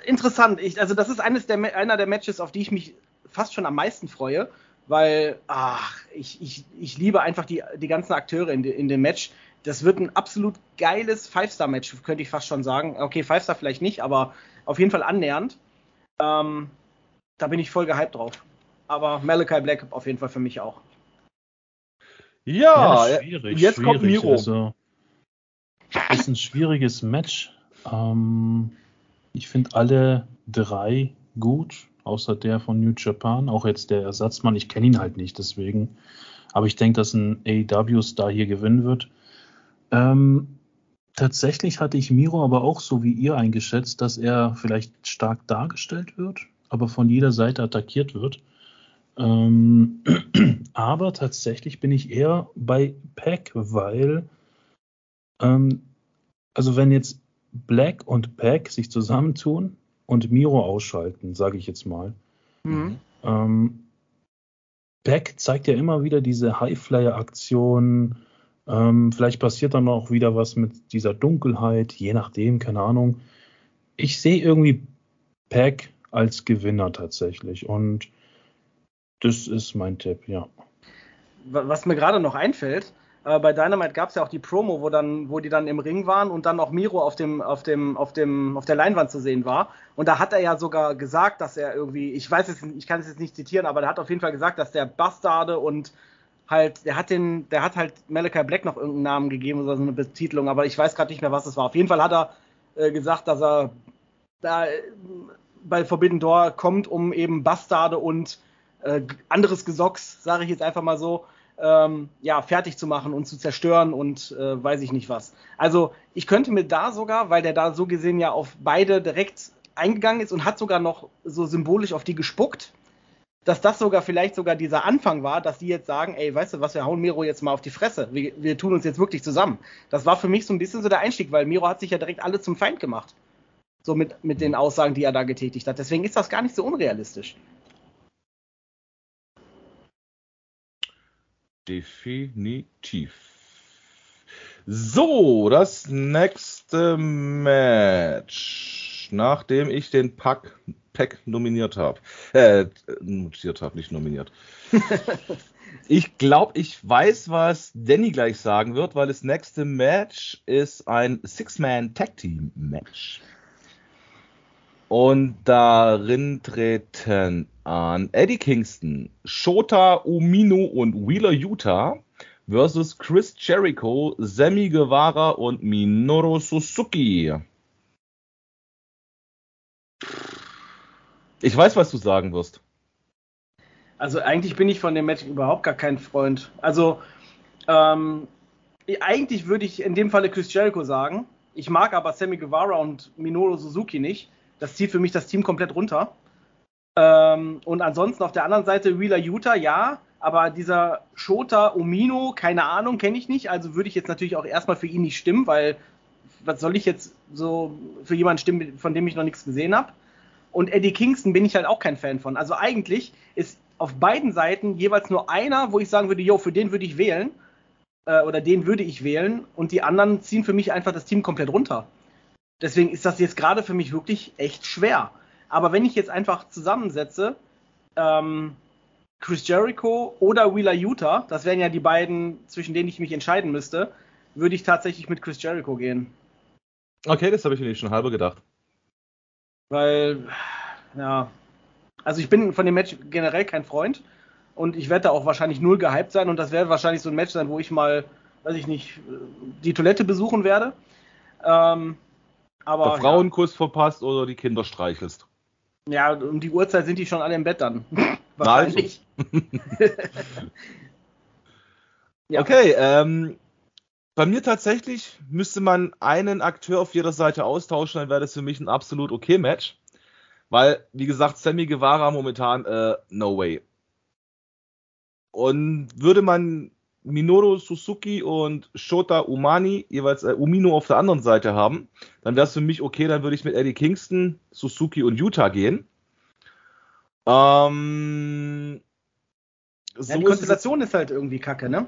interessant. Ich, also, das ist eines der, einer der Matches, auf die ich mich fast schon am meisten freue, weil, ach, ich, ich, ich liebe einfach die, die ganzen Akteure in, in dem Match das wird ein absolut geiles Five-Star-Match, könnte ich fast schon sagen. Okay, Five-Star vielleicht nicht, aber auf jeden Fall annähernd. Ähm, da bin ich voll gehypt drauf. Aber Malachi Black auf jeden Fall für mich auch. Ja, ja schwierig, jetzt schwierig. kommt Miro. Also, ist ein schwieriges Match. Ähm, ich finde alle drei gut, außer der von New Japan. Auch jetzt der Ersatzmann. Ich kenne ihn halt nicht, deswegen. Aber ich denke, dass ein AEW-Star hier gewinnen wird. Ähm, tatsächlich hatte ich Miro aber auch so wie ihr eingeschätzt, dass er vielleicht stark dargestellt wird, aber von jeder Seite attackiert wird. Ähm, (clears throat) aber tatsächlich bin ich eher bei Pack, weil, ähm, also wenn jetzt Black und Pack sich zusammentun und Miro ausschalten, sage ich jetzt mal. Mhm. Ähm, Pack zeigt ja immer wieder diese Highflyer-Aktionen, ähm, vielleicht passiert dann auch wieder was mit dieser Dunkelheit, je nachdem, keine Ahnung. Ich sehe irgendwie Pack als Gewinner tatsächlich und das ist mein Tipp, ja. Was mir gerade noch einfällt, äh, bei Dynamite gab es ja auch die Promo, wo dann, wo die dann im Ring waren und dann auch Miro auf dem, auf dem, auf dem, auf der Leinwand zu sehen war. Und da hat er ja sogar gesagt, dass er irgendwie, ich weiß es, ich kann es jetzt nicht zitieren, aber er hat auf jeden Fall gesagt, dass der Bastarde und halt, der hat den, der hat halt Malachi Black noch irgendeinen Namen gegeben oder so eine Betitelung, aber ich weiß gerade nicht mehr, was es war. Auf jeden Fall hat er äh, gesagt, dass er da äh, bei Forbidden Door kommt, um eben Bastarde und äh, anderes Gesocks, sage ich jetzt einfach mal so, ähm, ja, fertig zu machen und zu zerstören und äh, weiß ich nicht was. Also ich könnte mir da sogar, weil der da so gesehen ja auf beide direkt eingegangen ist und hat sogar noch so symbolisch auf die gespuckt, dass das sogar vielleicht sogar dieser Anfang war, dass die jetzt sagen, ey, weißt du was, wir hauen Miro jetzt mal auf die Fresse. Wir, wir tun uns jetzt wirklich zusammen. Das war für mich so ein bisschen so der Einstieg, weil Miro hat sich ja direkt alle zum Feind gemacht. So mit, mit den Aussagen, die er da getätigt hat. Deswegen ist das gar nicht so unrealistisch. Definitiv. So, das nächste Match. Nachdem ich den Pack, Pack nominiert habe. Äh, notiert habe, nicht nominiert. (laughs) ich glaube, ich weiß, was Danny gleich sagen wird, weil das nächste Match ist ein Six-Man-Tag-Team-Match. Und darin treten an Eddie Kingston, Shota Umino und Wheeler Utah versus Chris Jericho, Sammy Guevara und Minoru Suzuki. Ich weiß, was du sagen wirst. Also eigentlich bin ich von dem Match überhaupt gar kein Freund. Also ähm, eigentlich würde ich in dem Falle Chris Jericho sagen. Ich mag aber Sammy Guevara und Minoru Suzuki nicht. Das zieht für mich das Team komplett runter. Ähm, und ansonsten auf der anderen Seite Wheeler Utah, ja, aber dieser Shota Omino, keine Ahnung, kenne ich nicht. Also würde ich jetzt natürlich auch erstmal für ihn nicht stimmen, weil was soll ich jetzt so für jemanden stimmen, von dem ich noch nichts gesehen habe? Und Eddie Kingston bin ich halt auch kein Fan von. Also eigentlich ist auf beiden Seiten jeweils nur einer, wo ich sagen würde, yo, für den würde ich wählen. Äh, oder den würde ich wählen. Und die anderen ziehen für mich einfach das Team komplett runter. Deswegen ist das jetzt gerade für mich wirklich echt schwer. Aber wenn ich jetzt einfach zusammensetze, ähm, Chris Jericho oder Wheeler Utah, das wären ja die beiden, zwischen denen ich mich entscheiden müsste, würde ich tatsächlich mit Chris Jericho gehen. Okay, das habe ich mir schon halber gedacht. Weil, ja, also ich bin von dem Match generell kein Freund und ich werde da auch wahrscheinlich null gehypt sein und das wäre wahrscheinlich so ein Match sein, wo ich mal, weiß ich nicht, die Toilette besuchen werde. Ähm, aber, Der Frauenkuss ja. verpasst oder die Kinder streichelst. Ja, um die Uhrzeit sind die schon alle im Bett dann. (laughs) Wahrscheinlich. (laughs) (laughs) ja. Okay, ähm, bei mir tatsächlich müsste man einen Akteur auf jeder Seite austauschen, dann wäre das für mich ein absolut okay Match. Weil, wie gesagt, Sammy Guevara momentan, äh, no way. Und würde man Minoru Suzuki und Shota Umani, jeweils äh, Umino auf der anderen Seite haben, dann wäre es für mich okay, dann würde ich mit Eddie Kingston, Suzuki und Utah gehen. Ähm, so ja, die Konstellation ist, ist, halt irgendwie kacke, ne?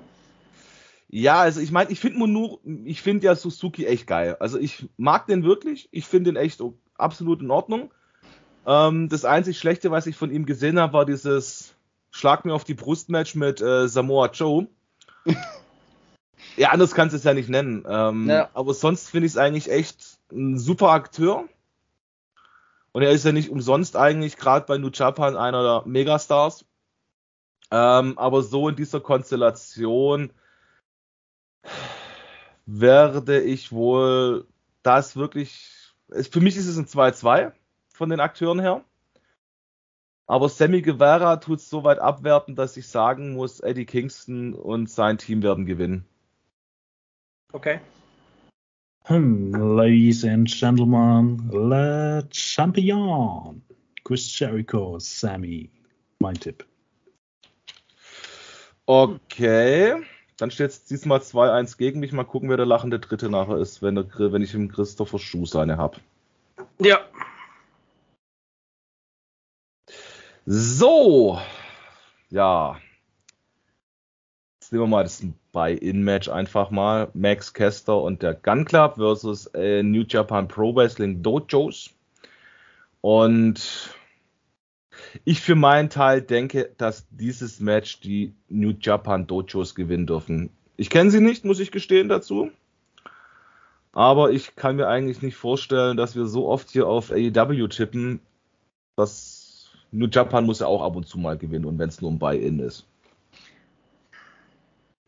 Ja, also ich meine, ich finde nur, ich finde ja Suzuki echt geil. Also ich mag den wirklich, ich finde den echt absolut in Ordnung. Ähm, das einzig Schlechte, was ich von ihm gesehen habe, war dieses Schlag mir auf die Brust-Match mit äh, Samoa Joe (laughs) ja, anders kannst du es ja nicht nennen. Ähm, ja. Aber sonst finde ich es eigentlich echt ein super Akteur. Und er ist ja nicht umsonst eigentlich gerade bei New Japan einer der Megastars. Ähm, aber so in dieser Konstellation werde ich wohl das wirklich. Für mich ist es ein 2-2 von den Akteuren her. Aber Sammy Guevara tut es so weit abwerten, dass ich sagen muss, Eddie Kingston und sein Team werden gewinnen. Okay. Hmm, ladies and gentlemen, Le Champion. Chris Jericho, Sammy. Mein Tipp. Okay. Dann steht es diesmal 2-1 gegen mich. Mal gucken, wer der lachende Dritte nachher ist, wenn, der, wenn ich im Christopher Schuh seine habe. Ja, So, ja. Jetzt nehmen wir mal das Buy-In-Match einfach mal. Max Kester und der Gun Club versus äh, New Japan Pro Wrestling Dojos. Und ich für meinen Teil denke, dass dieses Match die New Japan Dojos gewinnen dürfen. Ich kenne sie nicht, muss ich gestehen dazu. Aber ich kann mir eigentlich nicht vorstellen, dass wir so oft hier auf AEW tippen, dass nur Japan muss ja auch ab und zu mal gewinnen und wenn es nur ein Buy-in ist.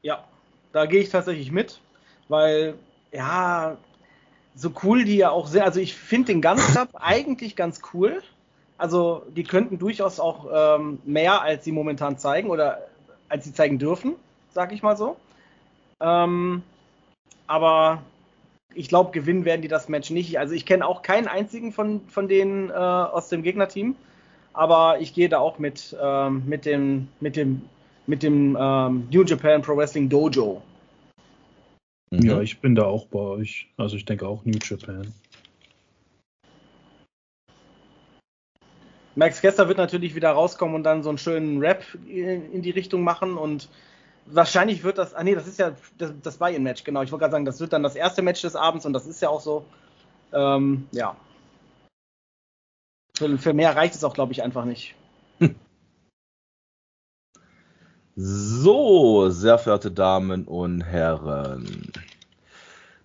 Ja, da gehe ich tatsächlich mit, weil ja, so cool die ja auch sind. Also ich finde den Club (laughs) eigentlich ganz cool. Also die könnten durchaus auch ähm, mehr, als sie momentan zeigen oder als sie zeigen dürfen, sag ich mal so. Ähm, aber ich glaube, gewinnen werden die das Match nicht. Also ich kenne auch keinen einzigen von, von denen äh, aus dem Gegnerteam. Aber ich gehe da auch mit, ähm, mit dem, mit dem, mit dem ähm, New Japan Pro Wrestling Dojo. Mhm. Ja, ich bin da auch bei euch. Also ich denke auch New Japan. Max Kester wird natürlich wieder rauskommen und dann so einen schönen Rap in die Richtung machen und wahrscheinlich wird das, ah nee, das ist ja das, das Buy-In-Match, genau. Ich wollte gerade sagen, das wird dann das erste Match des Abends und das ist ja auch so. Ähm, ja. Für, für, mehr reicht es auch, glaube ich, einfach nicht. (laughs) So, sehr verehrte Damen und Herren.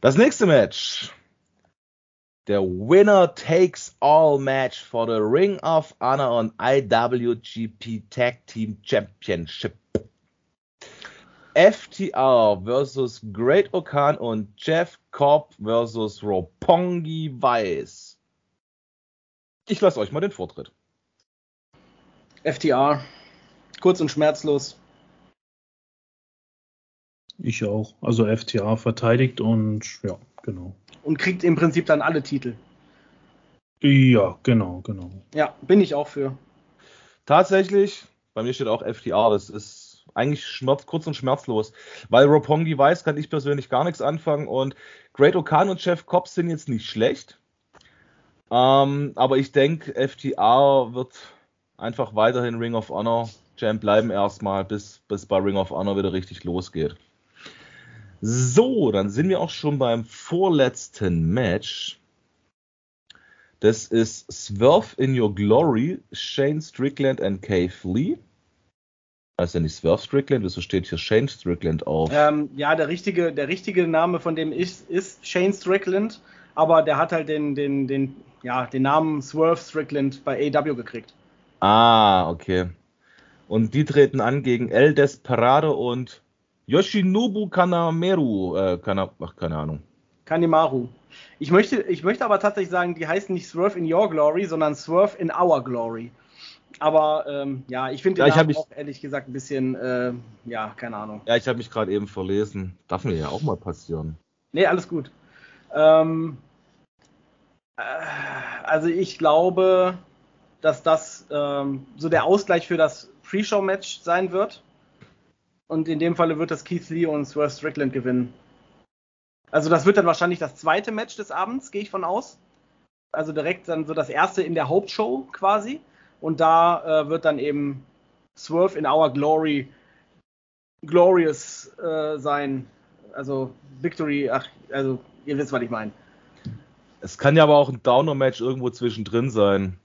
Das nächste Match. Der Winner takes all Match for the Ring of Honor on IWGP Tag Team Championship. FTR versus Great Okan und Jeff Cobb versus Roppongi Weiß. Ich lasse euch mal den Vortritt. FTR. Kurz und schmerzlos. Ich auch. Also FTA verteidigt und ja, genau. Und kriegt im Prinzip dann alle Titel. Ja, genau, genau. Ja, bin ich auch für. Tatsächlich, bei mir steht auch FTA, das ist eigentlich schmerz, kurz und schmerzlos. Weil Roppongi weiß, kann ich persönlich gar nichts anfangen und Great Okan und Chef Cobb sind jetzt nicht schlecht. Ähm, aber ich denke, FTA wird einfach weiterhin Ring of Honor Champ bleiben erstmal, bis, bis bei Ring of Honor wieder richtig losgeht. So, dann sind wir auch schon beim vorletzten Match. Das ist Swerve in Your Glory, Shane Strickland and Cave Lee. Also nicht Swerve Strickland, wieso steht hier Shane Strickland auf? Ähm, ja, der richtige, der richtige Name von dem ist, ist Shane Strickland, aber der hat halt den, den, den, ja, den Namen Swerve Strickland bei AW gekriegt. Ah, okay. Und die treten an gegen El Desperado und Yoshinobu Kanameru, äh, Kana, ach, keine Ahnung. Kanemaru. Ich möchte, ich möchte aber tatsächlich sagen, die heißen nicht Swerve in Your Glory, sondern Swerve in Our Glory. Aber ähm, ja, ich finde den ja, mich, auch ehrlich gesagt ein bisschen, äh, ja, keine Ahnung. Ja, ich habe mich gerade eben verlesen. Darf mir ja auch mal passieren. Nee, alles gut. Ähm, äh, also ich glaube, dass das ähm, so der Ausgleich für das Pre-Show-Match sein wird. Und in dem Falle wird das Keith Lee und Swerve Strickland gewinnen. Also das wird dann wahrscheinlich das zweite Match des Abends, gehe ich von aus. Also direkt dann so das erste in der Hauptshow quasi. Und da äh, wird dann eben Swerve in Our Glory glorious äh, sein. Also Victory, ach, also ihr wisst, was ich meine. Es kann ja aber auch ein Downer-Match irgendwo zwischendrin sein.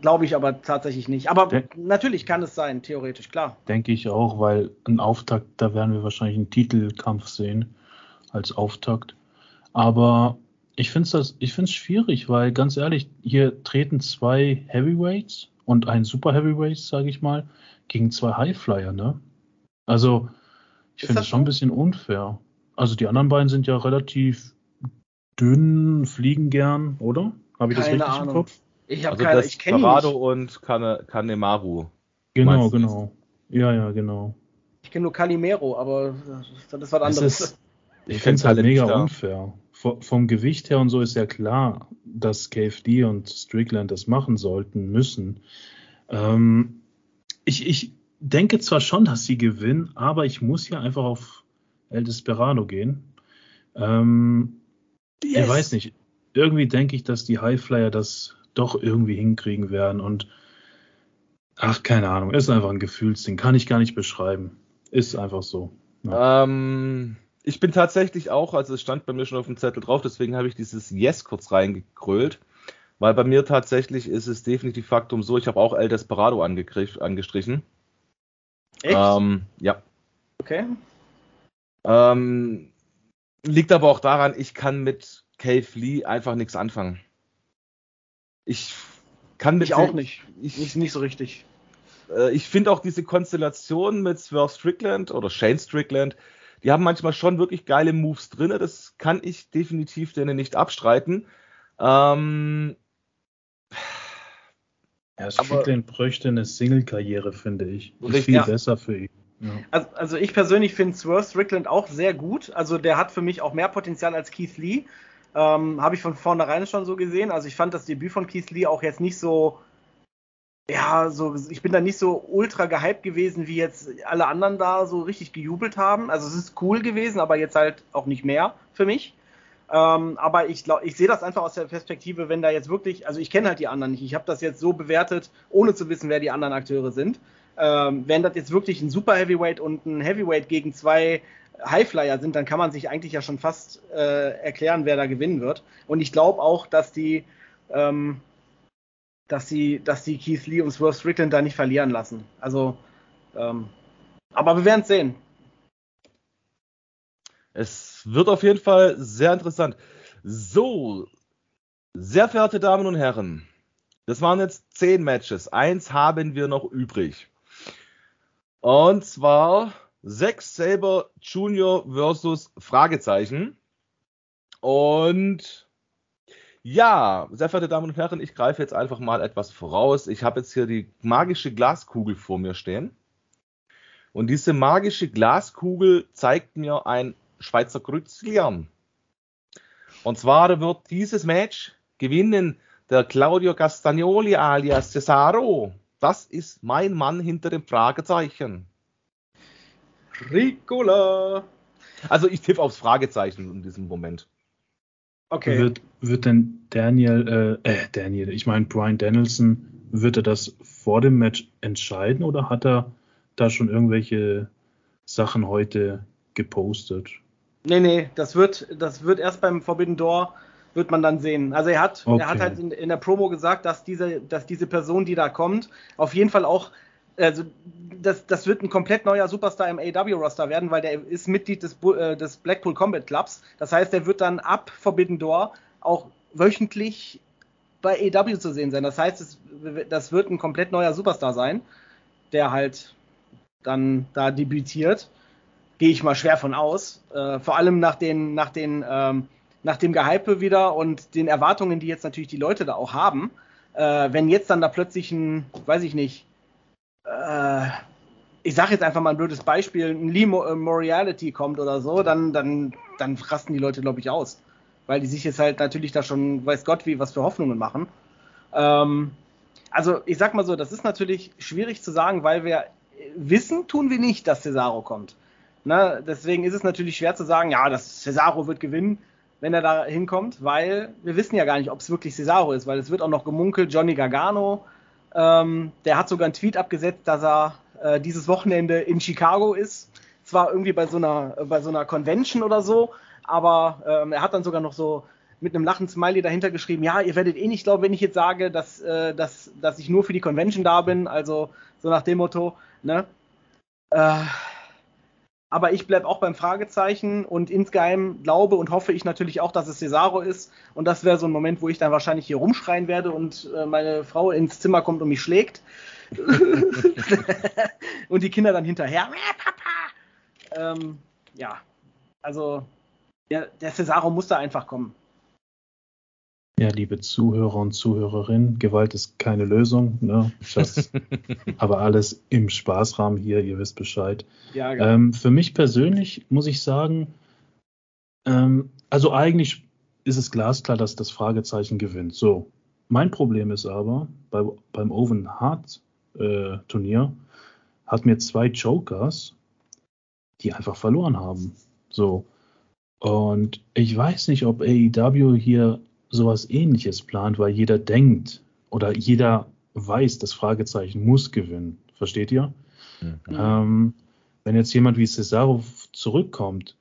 Glaube ich aber tatsächlich nicht. Aber Denk, natürlich kann es sein, theoretisch, klar. Denke ich auch, weil ein Auftakt, da werden wir wahrscheinlich einen Titelkampf sehen als Auftakt. Aber ich finde es schwierig, weil ganz ehrlich, hier treten zwei Heavyweights und ein Super Heavyweight, sage ich mal, gegen zwei Highflyer, ne? Also, ich finde das schon ein bisschen unfair. Also, die anderen beiden sind ja relativ dünn, fliegen gern, oder? Habe ich Keine das richtig Ahnung. im Kopf? Ich habe also keine, ich kenne Parado und Kane, Kanemaru. Genau, genau. Ja, ja, genau. Ich kenne nur Calimero, aber das ist was anderes. Ist, ich finde es halt mega da. unfair. V vom Gewicht her und so ist ja klar, dass KFD und Strickland das machen sollten, müssen. Ähm, ich, ich denke zwar schon, dass sie gewinnen, aber ich muss hier einfach auf El Desperado gehen. Ähm, yes. Ich weiß nicht. Irgendwie denke ich, dass die Highflyer das doch irgendwie hinkriegen werden. Und ach, keine Ahnung, ist einfach ein Gefühlsding. Kann ich gar nicht beschreiben. Ist einfach so. Ja. Ähm, ich bin tatsächlich auch, also es stand bei mir schon auf dem Zettel drauf, deswegen habe ich dieses Yes kurz reingekrölt. Weil bei mir tatsächlich ist es definitiv Faktum so, ich habe auch El Desperado angestrichen. Echt? Ähm, ja. Okay. Ähm, liegt aber auch daran, ich kann mit Cave Lee einfach nichts anfangen. Ich kann mit ich auch nicht. Ich, nicht, nicht so richtig. Äh, ich finde auch diese Konstellation mit Swerve Strickland oder Shane Strickland, die haben manchmal schon wirklich geile Moves drin. Das kann ich definitiv denen nicht abstreiten. Ähm, ja, Strickland bräuchte eine Single-Karriere, finde ich. Ist viel ja. besser für ihn. Ja. Also, also, ich persönlich finde Swerve Strickland auch sehr gut. Also der hat für mich auch mehr Potenzial als Keith Lee. Ähm, Habe ich von vornherein schon so gesehen. Also ich fand das Debüt von Keith Lee auch jetzt nicht so, ja, so, ich bin da nicht so ultra gehypt gewesen, wie jetzt alle anderen da so richtig gejubelt haben. Also es ist cool gewesen, aber jetzt halt auch nicht mehr für mich. Ähm, aber ich glaube, ich sehe das einfach aus der Perspektive, wenn da jetzt wirklich, also ich kenne halt die anderen nicht. Ich habe das jetzt so bewertet, ohne zu wissen, wer die anderen Akteure sind. Ähm, wenn das jetzt wirklich ein Super Heavyweight und ein Heavyweight gegen zwei Highflyer sind, dann kann man sich eigentlich ja schon fast äh, erklären, wer da gewinnen wird. Und ich glaube auch, dass die, ähm, dass die, dass die Keith Lee und Swerve Strickland da nicht verlieren lassen. Also, ähm, aber wir werden es sehen. Es wird auf jeden Fall sehr interessant. So, sehr verehrte Damen und Herren, das waren jetzt zehn Matches. Eins haben wir noch übrig. Und zwar Zack Saber Junior versus Fragezeichen. Und ja, sehr verehrte Damen und Herren, ich greife jetzt einfach mal etwas voraus. Ich habe jetzt hier die magische Glaskugel vor mir stehen. Und diese magische Glaskugel zeigt mir ein Schweizer Kreuzlian. Und zwar wird dieses Match gewinnen der Claudio Castagnoli alias Cesaro. Das ist mein Mann hinter dem Fragezeichen. Ricola. Also ich tippe aufs Fragezeichen in diesem Moment. Okay. Wird, wird denn Daniel, äh, äh, Daniel, ich meine Brian Danielson, wird er das vor dem Match entscheiden oder hat er da schon irgendwelche Sachen heute gepostet? Nee, nee, das wird, das wird erst beim Forbidden Door wird man dann sehen. Also er hat, okay. er hat halt in, in, der Promo gesagt, dass diese, dass diese Person, die da kommt, auf jeden Fall auch also das, das wird ein komplett neuer Superstar im AW-Roster werden, weil der ist Mitglied des, äh, des Blackpool Combat Clubs. Das heißt, er wird dann ab Forbidden Door auch wöchentlich bei AW zu sehen sein. Das heißt, es, das wird ein komplett neuer Superstar sein, der halt dann da debütiert. Gehe ich mal schwer von aus. Äh, vor allem nach den, nach den, ähm, nach dem Gehype wieder und den Erwartungen, die jetzt natürlich die Leute da auch haben. Äh, wenn jetzt dann da plötzlich ein, weiß ich nicht, äh, ich sage jetzt einfach mal ein blödes Beispiel, ein Lee äh, Moriality kommt oder so, dann, dann, dann rasten die Leute, glaube ich, aus. Weil die sich jetzt halt natürlich da schon, weiß Gott wie, was für Hoffnungen machen. Ähm, also ich sag mal so, das ist natürlich schwierig zu sagen, weil wir wissen, tun wir nicht, dass Cesaro kommt. Na, deswegen ist es natürlich schwer zu sagen, ja, das Cesaro wird gewinnen, wenn er da hinkommt, weil wir wissen ja gar nicht, ob es wirklich Cesaro ist, weil es wird auch noch gemunkelt, Johnny Gargano, ähm, der hat sogar einen Tweet abgesetzt, dass er äh, dieses Wochenende in Chicago ist. Zwar irgendwie bei so einer, äh, bei so einer Convention oder so, aber ähm, er hat dann sogar noch so mit einem lachenden Smiley dahinter geschrieben, ja, ihr werdet eh nicht glauben, wenn ich jetzt sage, dass, äh, dass, dass ich nur für die Convention da bin, also so nach dem Motto, ne? Äh, aber ich bleibe auch beim Fragezeichen und insgeheim glaube und hoffe ich natürlich auch, dass es Cesaro ist. Und das wäre so ein Moment, wo ich dann wahrscheinlich hier rumschreien werde und äh, meine Frau ins Zimmer kommt und mich schlägt. (laughs) und die Kinder dann hinterher. Ähm, ja, also der, der Cesaro muss da einfach kommen. Ja, liebe Zuhörer und Zuhörerinnen, Gewalt ist keine Lösung, ne? Das, (laughs) aber alles im Spaßrahmen hier, ihr wisst Bescheid. Ja, genau. ähm, für mich persönlich muss ich sagen, ähm, also eigentlich ist es glasklar, dass das Fragezeichen gewinnt. So, mein Problem ist aber, bei, beim Owen Hart äh, Turnier hat mir zwei Jokers, die einfach verloren haben. So. Und ich weiß nicht, ob AEW hier sowas ähnliches plant, weil jeder denkt oder jeder weiß, das Fragezeichen muss gewinnen. Versteht ihr? Mhm. Ähm, wenn jetzt jemand wie Cesaro zurückkommt,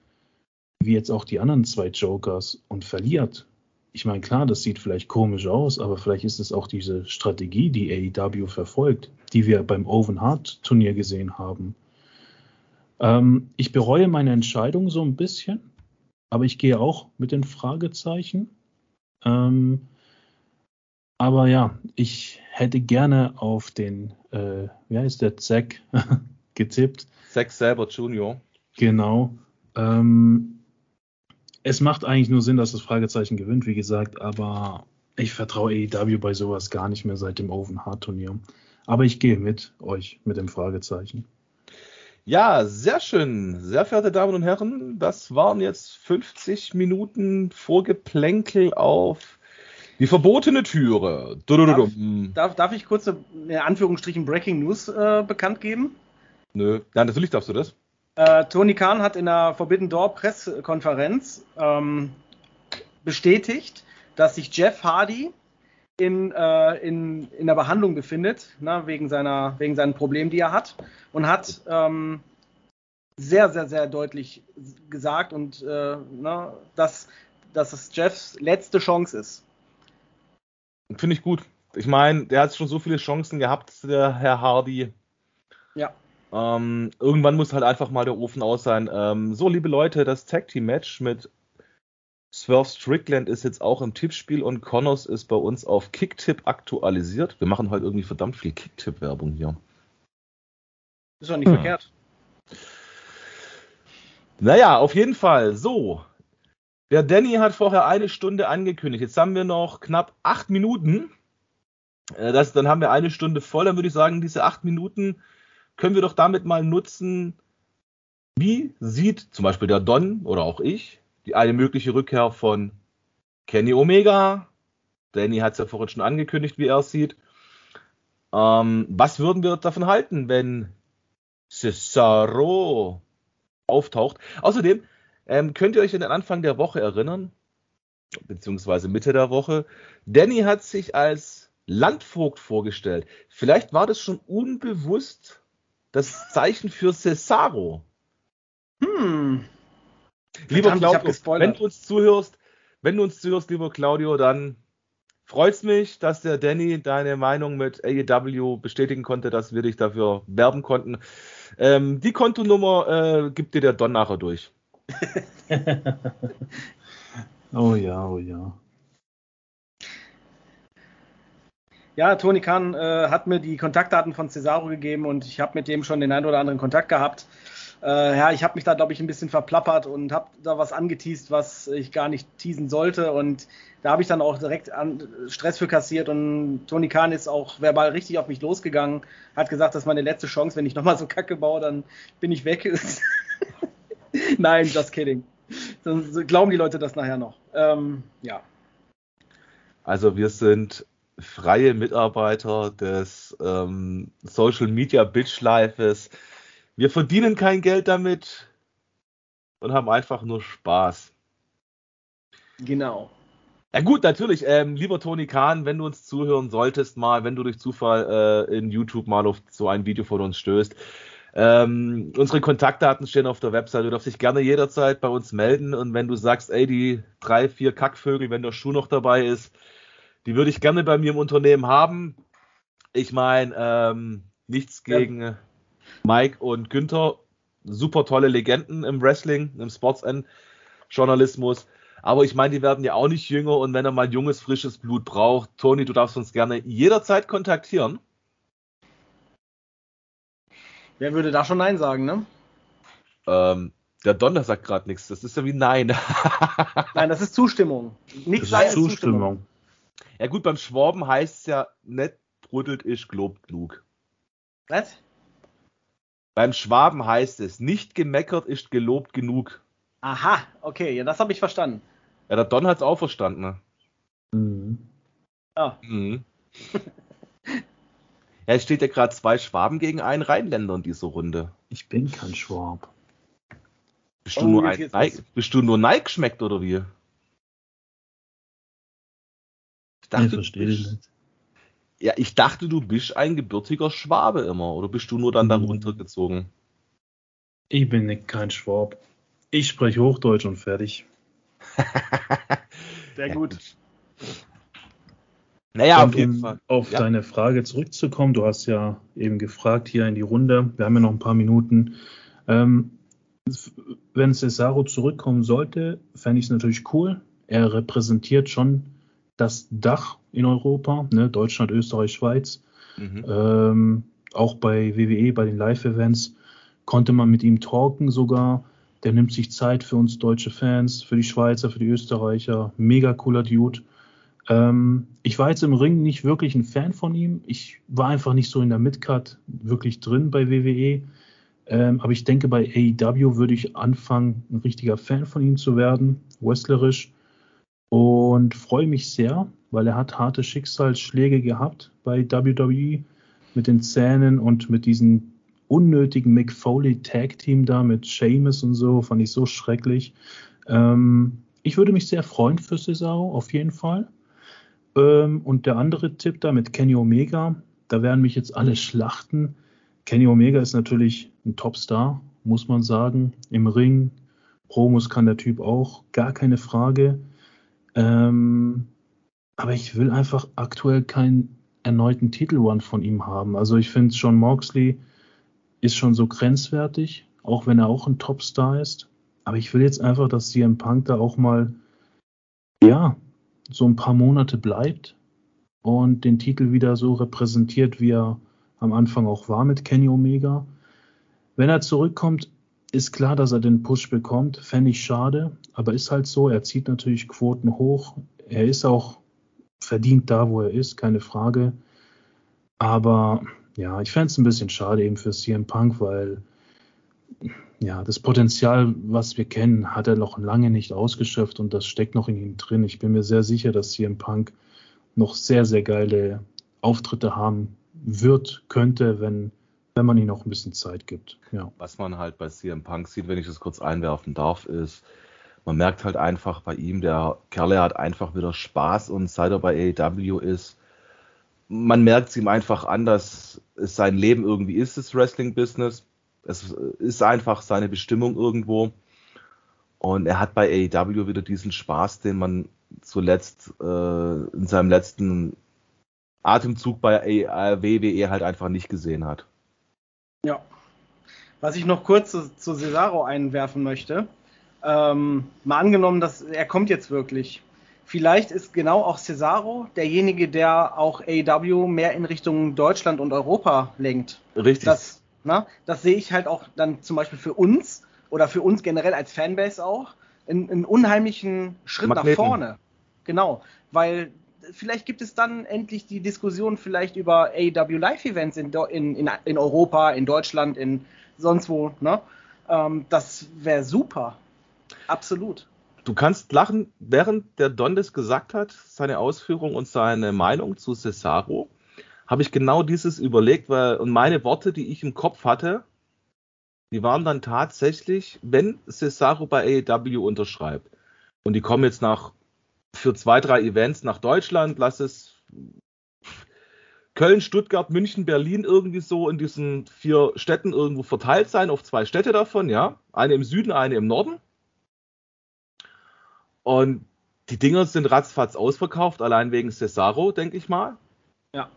wie jetzt auch die anderen zwei Jokers und verliert, ich meine, klar, das sieht vielleicht komisch aus, aber vielleicht ist es auch diese Strategie, die AEW verfolgt, die wir beim Owen Hart Turnier gesehen haben. Ähm, ich bereue meine Entscheidung so ein bisschen, aber ich gehe auch mit den Fragezeichen. Ähm, aber ja, ich hätte gerne auf den, äh, wie heißt der, Zack (laughs) getippt. Zack selber Junior. Genau. Ähm, es macht eigentlich nur Sinn, dass das Fragezeichen gewinnt, wie gesagt, aber ich vertraue AEW bei sowas gar nicht mehr seit dem Oven Heart Turnier. Aber ich gehe mit euch, mit dem Fragezeichen. Ja, sehr schön. Sehr verehrte Damen und Herren, das waren jetzt 50 Minuten Vorgeplänkel auf die verbotene Türe. Darf, darf, darf ich kurz eine Anführungsstrichen Breaking News äh, bekannt geben? Nö, ja, natürlich darfst du das. Äh, Tony Khan hat in der Forbidden Door Pressekonferenz ähm, bestätigt, dass sich Jeff Hardy in, äh, in, in der Behandlung befindet, ne, wegen, seiner, wegen seinen Problemen, die er hat. Und hat ähm, sehr, sehr, sehr deutlich gesagt, und, äh, ne, dass, dass es Jeffs letzte Chance ist. Finde ich gut. Ich meine, der hat schon so viele Chancen gehabt, der Herr Hardy. Ja. Ähm, irgendwann muss halt einfach mal der Ofen aus sein. Ähm, so, liebe Leute, das Tag Team Match mit Swerve Strickland ist jetzt auch im Tippspiel und Connors ist bei uns auf Kicktip aktualisiert. Wir machen halt irgendwie verdammt viel Kicktip-Werbung hier. Ist doch nicht hm. verkehrt. Naja, auf jeden Fall. So. Der Danny hat vorher eine Stunde angekündigt. Jetzt haben wir noch knapp acht Minuten. Äh, das, dann haben wir eine Stunde voll. Dann würde ich sagen, diese acht Minuten können wir doch damit mal nutzen. Wie sieht zum Beispiel der Don oder auch ich die eine mögliche Rückkehr von Kenny Omega. Danny hat es ja vorhin schon angekündigt, wie er es sieht. Ähm, was würden wir davon halten, wenn Cesaro auftaucht? Außerdem ähm, könnt ihr euch an den Anfang der Woche erinnern, beziehungsweise Mitte der Woche. Danny hat sich als Landvogt vorgestellt. Vielleicht war das schon unbewusst das Zeichen für Cesaro. Hm. Lieber Claudio, wenn du uns zuhörst, wenn du uns zuhörst, lieber Claudio, dann freut es mich, dass der Danny deine Meinung mit AEW bestätigen konnte, dass wir dich dafür werben konnten. Ähm, die Kontonummer äh, gibt dir der Don nachher durch. (laughs) oh ja, oh ja. Ja, Toni Kahn äh, hat mir die Kontaktdaten von Cesaro gegeben und ich habe mit dem schon den einen oder anderen Kontakt gehabt. Äh, ja, ich habe mich da, glaube ich, ein bisschen verplappert und habe da was angeteased, was ich gar nicht teasen sollte. Und da habe ich dann auch direkt Stress für kassiert. Und Tony Khan ist auch verbal richtig auf mich losgegangen, hat gesagt, das ist meine letzte Chance. Wenn ich nochmal so Kacke baue, dann bin ich weg. (laughs) Nein, just kidding. Dann glauben die Leute das nachher noch. Ähm, ja. Also wir sind freie Mitarbeiter des ähm, Social Media Bitchleifes. Wir verdienen kein Geld damit und haben einfach nur Spaß. Genau. Ja gut, natürlich, ähm, lieber Toni Kahn, wenn du uns zuhören solltest, mal, wenn du durch Zufall äh, in YouTube mal auf so ein Video von uns stößt, ähm, unsere Kontaktdaten stehen auf der Website. Du darfst dich gerne jederzeit bei uns melden. Und wenn du sagst, ey, die drei, vier Kackvögel, wenn der Schuh noch dabei ist, die würde ich gerne bei mir im Unternehmen haben. Ich meine, ähm, nichts gegen ja. Mike und Günther, super tolle Legenden im Wrestling, im Sports-Journalismus. Aber ich meine, die werden ja auch nicht jünger und wenn er mal junges, frisches Blut braucht, Toni, du darfst uns gerne jederzeit kontaktieren. Wer würde da schon Nein sagen, ne? Ähm, der Donner sagt gerade nichts. Das ist ja wie Nein. (laughs) Nein, das ist Zustimmung. Nicht das ist Zustimmung. Zustimmung. Ja gut, beim Schwaben heißt es ja, nicht brudelt ich, globt klug. Was? Beim Schwaben heißt es, nicht gemeckert ist gelobt genug. Aha, okay, ja, das habe ich verstanden. Ja, der Don hat es auch verstanden. Ne? Mhm. Ja. Mhm. ja, es steht ja gerade zwei Schwaben gegen einen Rheinländer in dieser Runde. Ich bin kein Schwab. Bist, oh, du, nur ein Nike, bist du nur Nike geschmeckt oder wie? Ich dachte, ich verstehe nicht. Ja, ich dachte, du bist ein gebürtiger Schwabe immer. Oder bist du nur dann da mhm. runtergezogen? Ich bin nicht kein Schwab. Ich spreche Hochdeutsch und fertig. (laughs) Sehr gut. Naja, und auf jeden um Fall. Auf ja. deine Frage zurückzukommen, du hast ja eben gefragt hier in die Runde. Wir haben ja noch ein paar Minuten. Ähm, wenn Cesaro zurückkommen sollte, fände ich es natürlich cool. Er repräsentiert schon das Dach in Europa, ne? Deutschland, Österreich, Schweiz. Mhm. Ähm, auch bei WWE, bei den Live-Events, konnte man mit ihm talken sogar. Der nimmt sich Zeit für uns deutsche Fans, für die Schweizer, für die Österreicher. Mega cooler Dude. Ähm, ich war jetzt im Ring nicht wirklich ein Fan von ihm. Ich war einfach nicht so in der Midcard wirklich drin bei WWE. Ähm, aber ich denke, bei AEW würde ich anfangen, ein richtiger Fan von ihm zu werden, wrestlerisch. Und freue mich sehr, weil er hat harte Schicksalsschläge gehabt bei WWE mit den Zähnen und mit diesem unnötigen Mick Foley Tag Team da mit Seamus und so, fand ich so schrecklich. Ähm, ich würde mich sehr freuen für Cesaro, auf jeden Fall. Ähm, und der andere Tipp da mit Kenny Omega, da werden mich jetzt alle schlachten. Kenny Omega ist natürlich ein Topstar, muss man sagen. Im Ring, Promos kann der Typ auch, gar keine Frage. Ähm, aber ich will einfach aktuell keinen erneuten Titelrun von ihm haben. Also ich finde, John Moxley ist schon so grenzwertig, auch wenn er auch ein Topstar ist. Aber ich will jetzt einfach, dass CM Punk da auch mal, ja, so ein paar Monate bleibt und den Titel wieder so repräsentiert, wie er am Anfang auch war mit Kenny Omega. Wenn er zurückkommt, ist klar, dass er den Push bekommt. Fände ich schade, aber ist halt so. Er zieht natürlich Quoten hoch. Er ist auch verdient da, wo er ist, keine Frage. Aber ja, ich fände es ein bisschen schade eben für CM Punk, weil ja, das Potenzial, was wir kennen, hat er noch lange nicht ausgeschöpft und das steckt noch in ihm drin. Ich bin mir sehr sicher, dass CM Punk noch sehr, sehr geile Auftritte haben wird, könnte, wenn, wenn man ihm noch ein bisschen Zeit gibt. Ja. Was man halt bei CM Punk sieht, wenn ich das kurz einwerfen darf, ist, man merkt halt einfach bei ihm, der Kerle hat einfach wieder Spaß und seit er bei AEW ist, man merkt es ihm einfach an, dass es sein Leben irgendwie ist, das Wrestling-Business. Es ist einfach seine Bestimmung irgendwo. Und er hat bei AEW wieder diesen Spaß, den man zuletzt äh, in seinem letzten Atemzug bei WWE halt einfach nicht gesehen hat. Ja. Was ich noch kurz zu, zu Cesaro einwerfen möchte, ähm, mal angenommen, dass er kommt jetzt wirklich. Vielleicht ist genau auch Cesaro derjenige, der auch AEW mehr in Richtung Deutschland und Europa lenkt. Richtig. Das, na, das sehe ich halt auch dann zum Beispiel für uns oder für uns generell als Fanbase auch einen, unheimlichen Schritt Magneten. nach vorne. Genau, weil vielleicht gibt es dann endlich die Diskussion vielleicht über AEW Live-Events in, in, in, Europa, in Deutschland, in sonst wo. Ne? Ähm, das wäre super. Absolut. Du kannst lachen, während der Don das gesagt hat, seine Ausführung und seine Meinung zu Cesaro, habe ich genau dieses überlegt, weil und meine Worte, die ich im Kopf hatte, die waren dann tatsächlich, wenn Cesaro bei AEW unterschreibt und die kommen jetzt nach für zwei, drei Events nach Deutschland, lass es Köln, Stuttgart, München, Berlin irgendwie so in diesen vier Städten irgendwo verteilt sein, auf zwei Städte davon, ja. Eine im Süden, eine im Norden. Und die Dinger sind ratzfatz ausverkauft, allein wegen Cesaro, denke ich mal. Ja.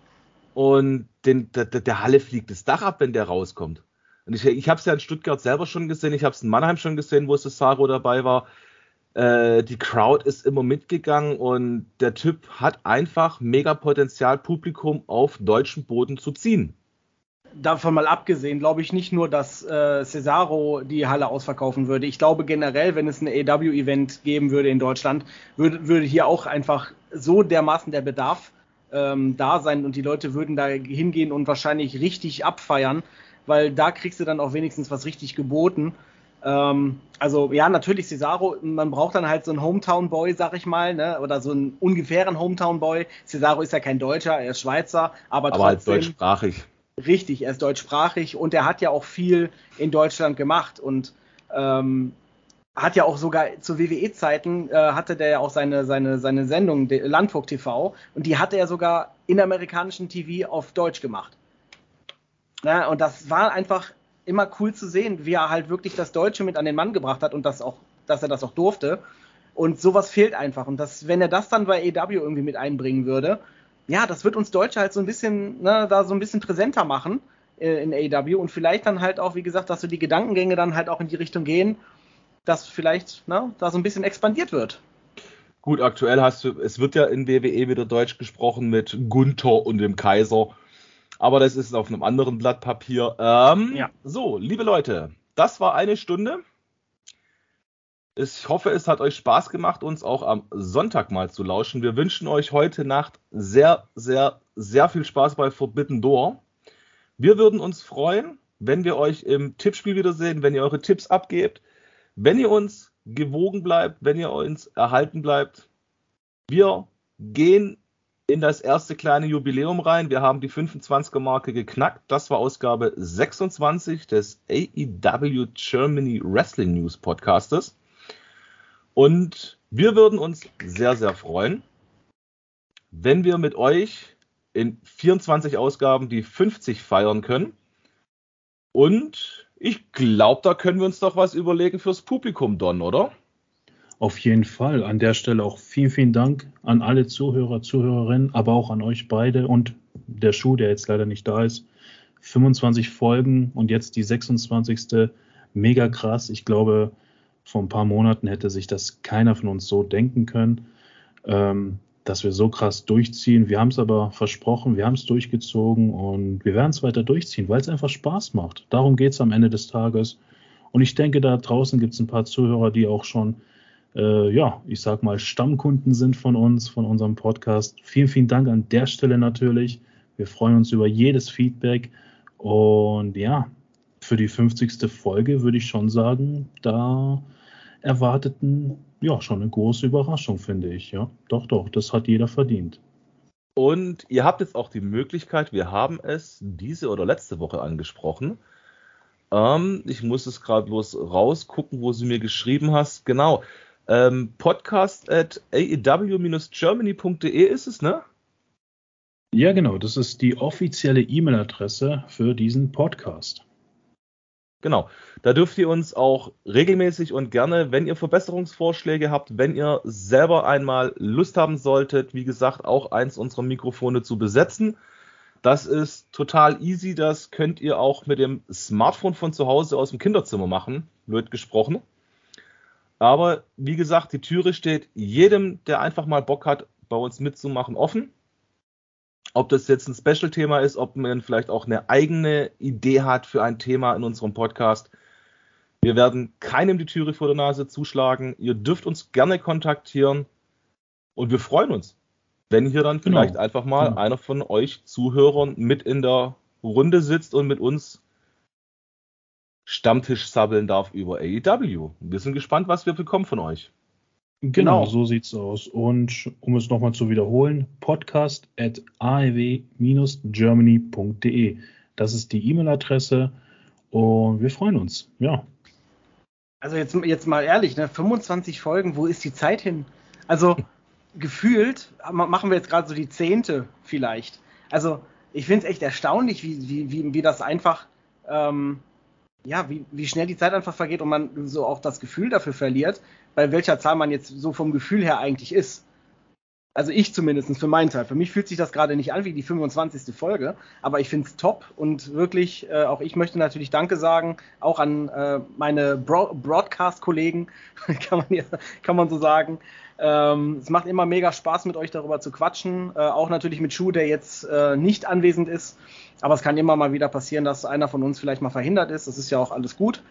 Und den, der, der, Halle fliegt das Dach ab, wenn der rauskommt. Und ich, ich habe es ja in Stuttgart selber schon gesehen, ich habe es in Mannheim schon gesehen, wo Cesaro dabei war. Äh, die Crowd ist immer mitgegangen und der Typ hat einfach mega Potenzial, Publikum auf deutschem Boden zu ziehen davon mal abgesehen, glaube ich nicht nur, dass äh, Cesaro die Halle ausverkaufen würde. Ich glaube generell, wenn es ein AW-Event geben würde in Deutschland, würde, würde hier auch einfach so dermaßen der Bedarf ähm, da sein und die Leute würden da hingehen und wahrscheinlich richtig abfeiern, weil da kriegst du dann auch wenigstens was richtig geboten. Ähm, also ja, natürlich Cesaro, man braucht dann halt so einen Hometown-Boy, sag ich mal, ne? oder so einen ungefähren Hometown-Boy. Cesaro ist ja kein Deutscher, er ist Schweizer, aber, aber halt trotzdem... Halt deutschsprachig Richtig, er ist deutschsprachig und er hat ja auch viel in Deutschland gemacht und ähm, hat ja auch sogar zu WWE-Zeiten äh, hatte der ja auch seine, seine, seine Sendung Landvogt TV und die hatte er sogar in amerikanischen TV auf Deutsch gemacht. Na, und das war einfach immer cool zu sehen, wie er halt wirklich das Deutsche mit an den Mann gebracht hat und das auch, dass er das auch durfte. Und sowas fehlt einfach. Und das, wenn er das dann bei EW irgendwie mit einbringen würde, ja, das wird uns Deutsche halt so ein bisschen, ne, da so ein bisschen präsenter machen äh, in AEW und vielleicht dann halt auch, wie gesagt, dass so die Gedankengänge dann halt auch in die Richtung gehen, dass vielleicht ne, da so ein bisschen expandiert wird. Gut, aktuell hast du, es wird ja in WWE wieder Deutsch gesprochen mit Gunther und dem Kaiser. Aber das ist auf einem anderen Blatt Papier. Ähm, ja. So, liebe Leute, das war eine Stunde. Ich hoffe, es hat euch Spaß gemacht, uns auch am Sonntag mal zu lauschen. Wir wünschen euch heute Nacht sehr, sehr, sehr viel Spaß bei Forbidden Door. Wir würden uns freuen, wenn wir euch im Tippspiel wiedersehen, wenn ihr eure Tipps abgebt, wenn ihr uns gewogen bleibt, wenn ihr uns erhalten bleibt. Wir gehen in das erste kleine Jubiläum rein. Wir haben die 25er Marke geknackt. Das war Ausgabe 26 des AEW Germany Wrestling News Podcastes. Und wir würden uns sehr, sehr freuen, wenn wir mit euch in 24 Ausgaben die 50 feiern können. Und ich glaube, da können wir uns doch was überlegen fürs Publikum, Don, oder? Auf jeden Fall. An der Stelle auch vielen, vielen Dank an alle Zuhörer, Zuhörerinnen, aber auch an euch beide und der Schuh, der jetzt leider nicht da ist. 25 Folgen und jetzt die 26. Mega krass. Ich glaube, vor ein paar Monaten hätte sich das keiner von uns so denken können, ähm, dass wir so krass durchziehen. Wir haben es aber versprochen, wir haben es durchgezogen und wir werden es weiter durchziehen, weil es einfach Spaß macht. Darum geht es am Ende des Tages. Und ich denke, da draußen gibt es ein paar Zuhörer, die auch schon äh, ja, ich sag mal, Stammkunden sind von uns, von unserem Podcast. Vielen, vielen Dank an der Stelle natürlich. Wir freuen uns über jedes Feedback. Und ja, für die 50. Folge würde ich schon sagen, da erwarteten ja schon eine große Überraschung, finde ich. Ja, doch, doch, das hat jeder verdient. Und ihr habt jetzt auch die Möglichkeit, wir haben es diese oder letzte Woche angesprochen. Ähm, ich muss es gerade bloß rausgucken, wo sie mir geschrieben hast. Genau, ähm, podcast at aew-germany.de ist es, ne? Ja, genau. Das ist die offizielle E-Mail-Adresse für diesen Podcast. Genau. Da dürft ihr uns auch regelmäßig und gerne, wenn ihr Verbesserungsvorschläge habt, wenn ihr selber einmal Lust haben solltet, wie gesagt, auch eins unserer Mikrofone zu besetzen. Das ist total easy. Das könnt ihr auch mit dem Smartphone von zu Hause aus dem Kinderzimmer machen, wird gesprochen. Aber wie gesagt, die Türe steht jedem, der einfach mal Bock hat, bei uns mitzumachen, offen. Ob das jetzt ein Special-Thema ist, ob man vielleicht auch eine eigene Idee hat für ein Thema in unserem Podcast. Wir werden keinem die Türe vor der Nase zuschlagen. Ihr dürft uns gerne kontaktieren und wir freuen uns, wenn hier dann genau. vielleicht einfach mal genau. einer von euch Zuhörern mit in der Runde sitzt und mit uns Stammtisch sabbeln darf über AEW. Wir sind gespannt, was wir bekommen von euch. Genau, genau. so sieht's aus. Und um es nochmal zu wiederholen, podcast at aew-germany.de. Das ist die E-Mail-Adresse und wir freuen uns. Ja. Also jetzt, jetzt mal ehrlich, ne? 25 Folgen, wo ist die Zeit hin? Also (laughs) gefühlt machen wir jetzt gerade so die zehnte vielleicht. Also ich finde es echt erstaunlich, wie, wie, wie, wie das einfach ähm, ja, wie, wie schnell die Zeit einfach vergeht und man so auch das Gefühl dafür verliert, bei welcher Zahl man jetzt so vom Gefühl her eigentlich ist. Also ich zumindest für meinen Teil. Für mich fühlt sich das gerade nicht an wie die 25. Folge, aber ich finde es top und wirklich, äh, auch ich möchte natürlich Danke sagen, auch an äh, meine Bro Broadcast-Kollegen, (laughs) kann, man kann man so sagen. Ähm, es macht immer mega Spaß, mit euch darüber zu quatschen. Äh, auch natürlich mit Schuh, der jetzt äh, nicht anwesend ist. Aber es kann immer mal wieder passieren, dass einer von uns vielleicht mal verhindert ist. Das ist ja auch alles gut.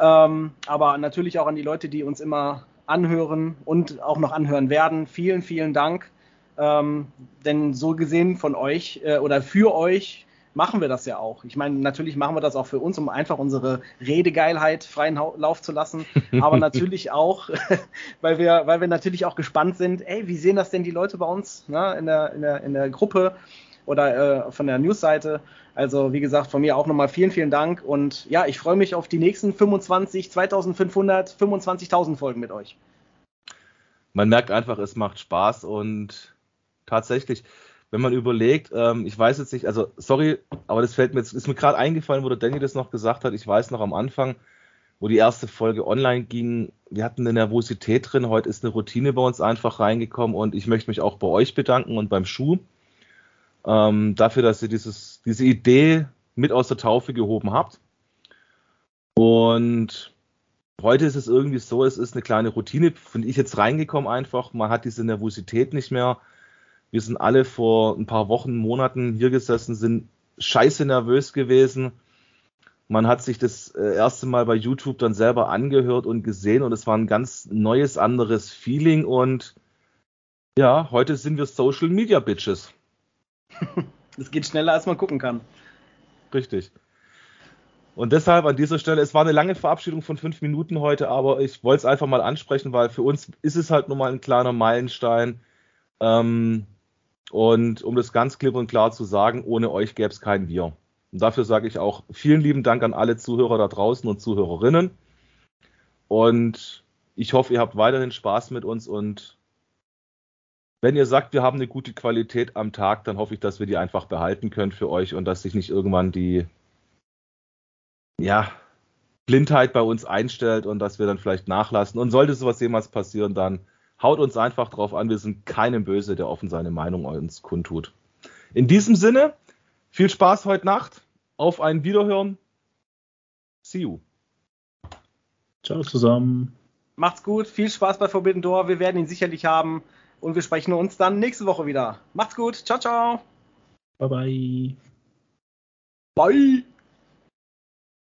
Ähm, aber natürlich auch an die Leute, die uns immer anhören und auch noch anhören werden. Vielen, vielen Dank. Ähm, denn so gesehen von euch äh, oder für euch machen wir das ja auch. Ich meine, natürlich machen wir das auch für uns, um einfach unsere Redegeilheit freien Lauf zu lassen, aber (laughs) natürlich auch, (laughs) weil wir, weil wir natürlich auch gespannt sind, ey, wie sehen das denn die Leute bei uns ne, in, der, in, der, in der Gruppe? Oder äh, von der Newsseite. Also wie gesagt, von mir auch nochmal vielen, vielen Dank und ja, ich freue mich auf die nächsten 25, 2500, 25.000 Folgen mit euch. Man merkt einfach, es macht Spaß und tatsächlich, wenn man überlegt, ähm, ich weiß jetzt nicht, also sorry, aber das fällt mir jetzt, ist mir gerade eingefallen, wo der Danny das noch gesagt hat. Ich weiß noch am Anfang, wo die erste Folge online ging, wir hatten eine Nervosität drin. Heute ist eine Routine bei uns einfach reingekommen und ich möchte mich auch bei euch bedanken und beim Schuh ähm, dafür, dass ihr dieses, diese Idee mit aus der Taufe gehoben habt. Und heute ist es irgendwie so, es ist eine kleine Routine, finde ich jetzt reingekommen einfach. Man hat diese Nervosität nicht mehr. Wir sind alle vor ein paar Wochen, Monaten hier gesessen, sind scheiße nervös gewesen. Man hat sich das äh, erste Mal bei YouTube dann selber angehört und gesehen und es war ein ganz neues, anderes Feeling und ja, heute sind wir Social Media Bitches. (laughs) Es geht schneller, als man gucken kann. Richtig. Und deshalb an dieser Stelle, es war eine lange Verabschiedung von fünf Minuten heute, aber ich wollte es einfach mal ansprechen, weil für uns ist es halt nun mal ein kleiner Meilenstein. Ähm, und um das ganz klipp und klar zu sagen, ohne euch gäbe es kein Wir. Und dafür sage ich auch vielen lieben Dank an alle Zuhörer da draußen und Zuhörerinnen. Und ich hoffe, ihr habt weiterhin Spaß mit uns und wenn ihr sagt, wir haben eine gute Qualität am Tag, dann hoffe ich, dass wir die einfach behalten können für euch und dass sich nicht irgendwann die ja, Blindheit bei uns einstellt und dass wir dann vielleicht nachlassen. Und sollte sowas jemals passieren, dann haut uns einfach drauf an. Wir sind keinem böse, der offen seine Meinung uns kundtut. In diesem Sinne, viel Spaß heute Nacht. Auf ein Wiederhören. See you. Ciao zusammen. Macht's gut. Viel Spaß bei Forbidden Door. Wir werden ihn sicherlich haben. Und wir sprechen uns dann nächste Woche wieder. Macht's gut. Ciao, ciao. Bye, bye. Bye.